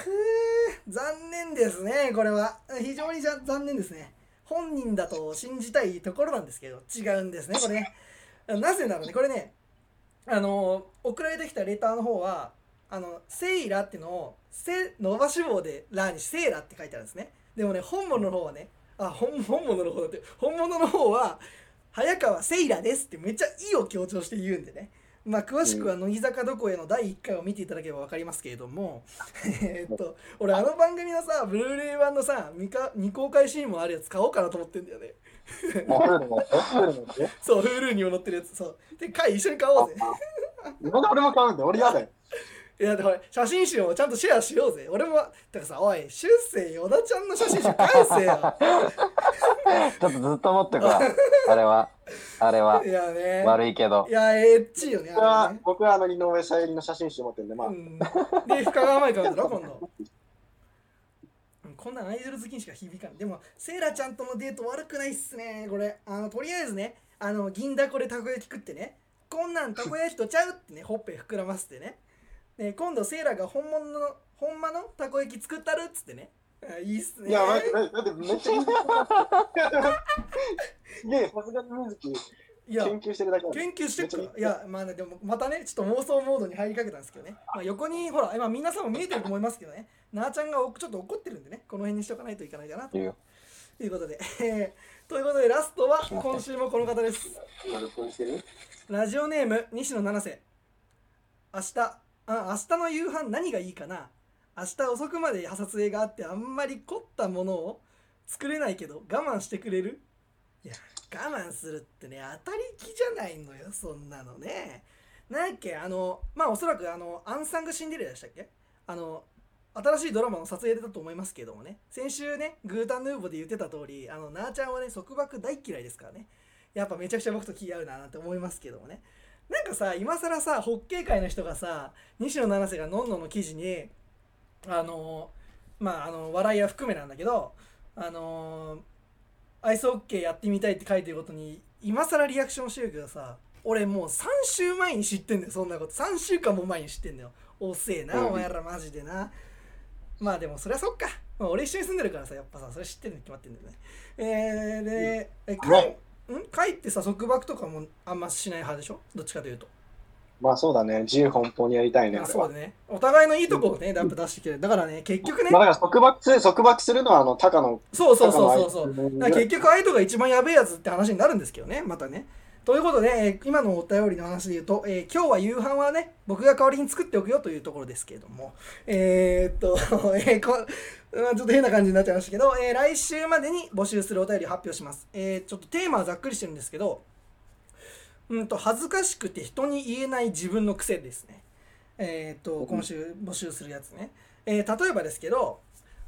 残念ですねこれは。非常にじゃ残念ですね。本人だと信じたいところなんですけど違うんですねこれね。なぜならねこれねあの送られてきたレターの方はあのセイラっていうのをせ伸ばし棒でラにセイラって書いてあるんですね。でもね本物の方はねあ本本物の方だって本物の方は早川セイラですってめっちゃ「い」を強調して言うんでね。まあ詳しくは乃木坂どこへの第1回を見ていただければ分かりますけれども えーっと俺あの番組のさブルーレイ版のさ未か未公開シーンもあるやつ買おうかなと思ってんだよねそう Hulu にも載ってるやつそう。で回一緒に買おうぜ。なんで俺も買うんだよ、俺嫌だよ。いやでも写真集もちゃんとシェアしようぜ。俺もだからさおいしゅうせい与田ちゃんの写真集返せよ。ちょっとずっと持ってくわ。あれは。あれは。いやね。悪いけど。い。やエッチいよね僕はね。僕はあの井上さゆりの写真集持ってるんで、まあ。う、ん、で深川舞香だろ今度。うんこんなんアイドル好きにしか響かん。でもセイラちゃんとのデート悪くないっすねこれ。あのとりあえずねあの銀だこでたこ焼き食ってね。こんなんたこ焼きとちゃうってねほっぺ膨らませてね。で今度セイラが本物のほんまのたこ焼き作ったるっつってね。あいいっすね。いや、待って、待って、めっちゃ いい。すげえ、さすがに水木、いや研究してるだけ研究してっからめっちゃいやまあねでもまたねちょっと妄想モードに入りかけたんですけどね、まあ、横にほら今皆さんも見えてると思いますけどね。なあちゃんがおちょっと怒ってるんでね。この辺にしとかないといけないかなと。ということで、え ーということでラストは今週もこの方です。ラジオネーム西野七瀬。明日あ明日の夕飯何がいいかな。明日遅くまで撮影があってあんまり凝ったものを作れないけど我慢してくれる？いや我慢するってね当たり気じゃないのよそんなのね。なんやっけあのまあおそらくあのアンサングシンデレラでしたっけ？あの新しいドラマの撮影だと思いますけどもね。先週ねグータンヌーボーで言ってた通りあのなあちゃんはね束縛大嫌いですからね。やっぱめちゃくちゃ僕と気合うななんて思いますけどもね。なんかさ今更さホッケー界の人がさ西野七瀬がのんのの記事にあのまああの笑いは含めなんだけどあのアイスホッケーやってみたいって書いてることに今更リアクションしてるけどさ俺もう3週前に知ってんだよそんなこと。3週間も前に知ってんだよ。遅えな、うん。お前らマジでな。まあでもそりゃそっか、まあ、俺一緒に住んでるからさやっぱさそれ知ってるに決まってんだよね。えー、でえかいん？書いてさ束縛とかもあんましない派でしょ？どっちかというとまあそうだね、自由奔放にやりたいね。そうだね。お互いのいいとこをねやっぱ出してきてる。だからね結局ね。まあだから束縛する、束縛するのはあの、高野。そうそうそうそうそう。結局アイドが一番やべえやつって話になるんですけどねまたね。ということで、えー今のお便りの話で言うと、えー今日は夕飯はね僕が代わりに作っておくよというところですけれども。えーっと、えーこ まあちょっと変な感じになっちゃいましたけど、えー来週までに募集するお便りを発表します、えーちょっとテーマはざっくりしてるんですけどうんと恥ずかしくて人に言えない自分の癖ですね。えーっと今週募集するやつね、えー例えばですけど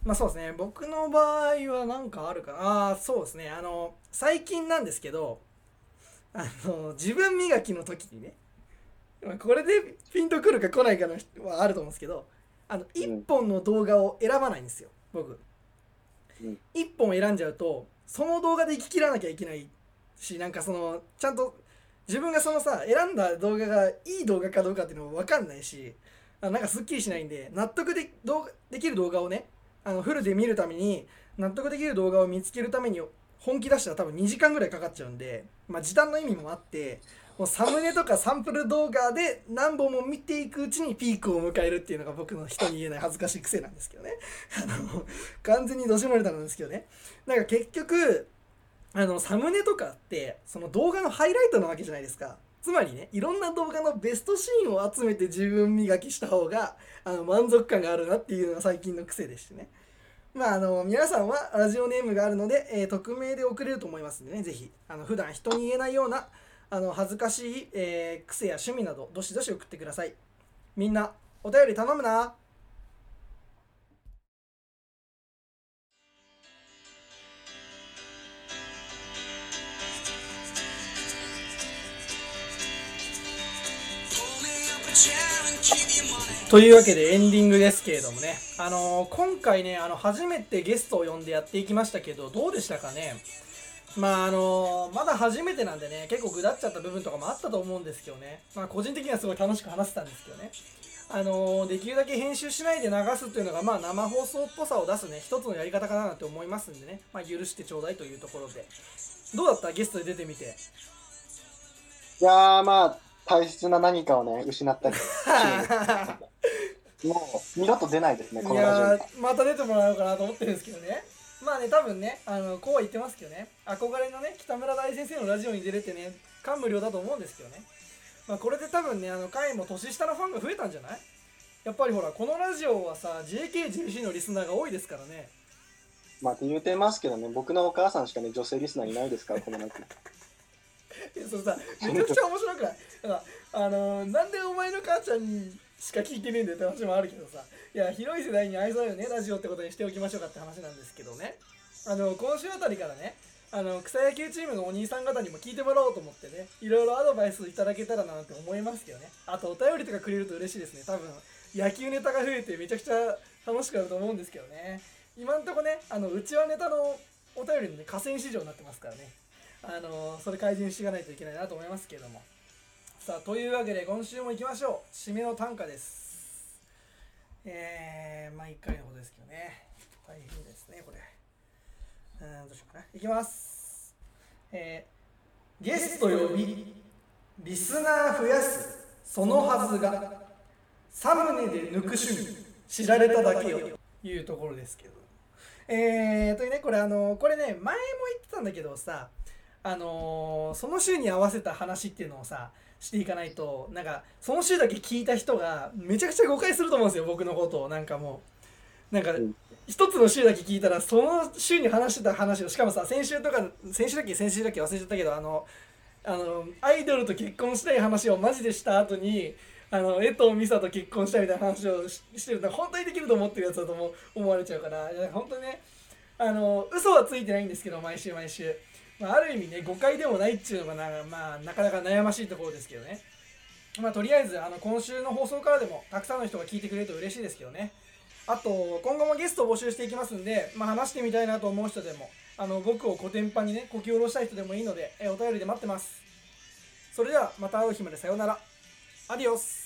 まあそうですね。僕の場合は何かあるかな。あーそうですね。あの最近なんですけどあの自分磨きの時にねまあこれでピンとくるか来ないかの人はあると思うんですけどあの1本の動画を選ばないんですよ僕。うん。1本選んじゃうとその動画で生ききらなきゃいけないしなんかそのちゃんと自分がそのさ選んだ動画がいい動画かどうかっていうのも分かんないしなんかすっきりしないんで納得で動画できる動画をねあのフルで見るために納得できる動画を見つけるために本気出したら多分2時間ぐらいかかっちゃうんで、まあ、時短の意味もあってもうサムネとかサンプル動画で何本も見ていくうちにピークを迎えるっていうのが僕の人に言えない恥ずかしい癖なんですけどね。あの完全にどしもれたんですけどね。なんか結局あのサムネとかってその動画のハイライトなわけじゃないですか。つまりねいろんな動画のベストシーンを集めて自分磨きした方があの満足感があるなっていうのが最近の癖でしてね。まああの皆さんはラジオネームがあるので、えー匿名で送れると思いますんでねぜひ。あの普段人に言えないようなあの恥ずかしい、えー癖や趣味などどしどし送ってください。みんなお便り頼むな。というわけでエンディングですけれどもね、あのー今回ねあの初めてゲストを呼んでやっていきましたけどどうでしたかね？まああのーまだ初めてなんでね結構ぐだっちゃった部分とかもあったと思うんですけどね、まあ、個人的にはすごい楽しく話せたんですけどね。あのーできるだけ編集しないで流すっていうのがまあ生放送っぽさを出すね一つのやり方かなって思いますんでね、まあ、許してちょうだいというところで。どうだった？ゲストで出てみて。いやーまあ大切な何かをね失ったり もう二度と出ないですねいこのやーまた出てもらおうかなと思ってるんですけどね。まあね多分ねあのこうは言ってますけどね。憧れのね北村大先生のラジオに出れてね感無量だと思うんですけどね。まあこれで多分ねあの回も年下のファンが増えたんじゃない？やっぱりほらこのラジオはさ JKJC のリスナーが多いですからね。まあって言うてますけどね僕のお母さんしかね女性リスナーいないですからこの中に いやそのさめちゃくちゃ面白くない？だからあのーなんでお前の母ちゃんにしか聞いてねえんだよって話もあるけどさ。いや広い世代に愛されるねラジオってことにしておきましょうかって話なんですけどね。あの今週あたりからねあの草野球チームのお兄さん方にも聞いてもらおうと思ってねいろいろアドバイスいただけたらなって思いますけどね。あとお便りとかくれると嬉しいですね。多分野球ネタが増えてめちゃくちゃ楽しくなると思うんですけどね。今んとこねあのうちはネタのお便りのね河川市場になってますからね。あのそれ改善していかないといけないなと思いますけども。さあというわけで今週も行きましょう。締めの短歌です。えー、毎回のことですけどね。大変ですねこれ。うんどうしようかな。いきます。えー、ゲスト呼びリスナー増やすそのはずがサムネで抜く趣味知られただけよ。というところですけど。えーとねこれあのこれね前も言ってたんだけどさあのーその週に合わせた話っていうのをさしていかないとなんかその週だけ聞いた人がめちゃくちゃ誤解すると思うんですよ僕のことを。なんかもう。なんかうん。一つの週だけ聞いたらその週に話してた話をしかもさ先週とか先週だっけ先週だっけ忘れちゃったけどあのあのアイドルと結婚したい話をマジでした後にあの江藤美沙と結婚したいみたいな話をししてるのは本当にできると思ってるやつだと思思われちゃうから。本当にねあの嘘はついてないんですけど毎週毎週、まあ、ある意味ね誤解でもないっていうのがな,、まあ、なかなか悩ましいところですけどね。まあとりあえずあの今週の放送からでもたくさんの人が聞いてくれると嬉しいですけどね。あと今後もゲストを募集していきますんで、まあ、話してみたいなと思う人でもあの僕をコテンパンにねこき下ろしたい人でもいいのでえお便りで待ってます。それではまた会う日までさようなら。アディオス。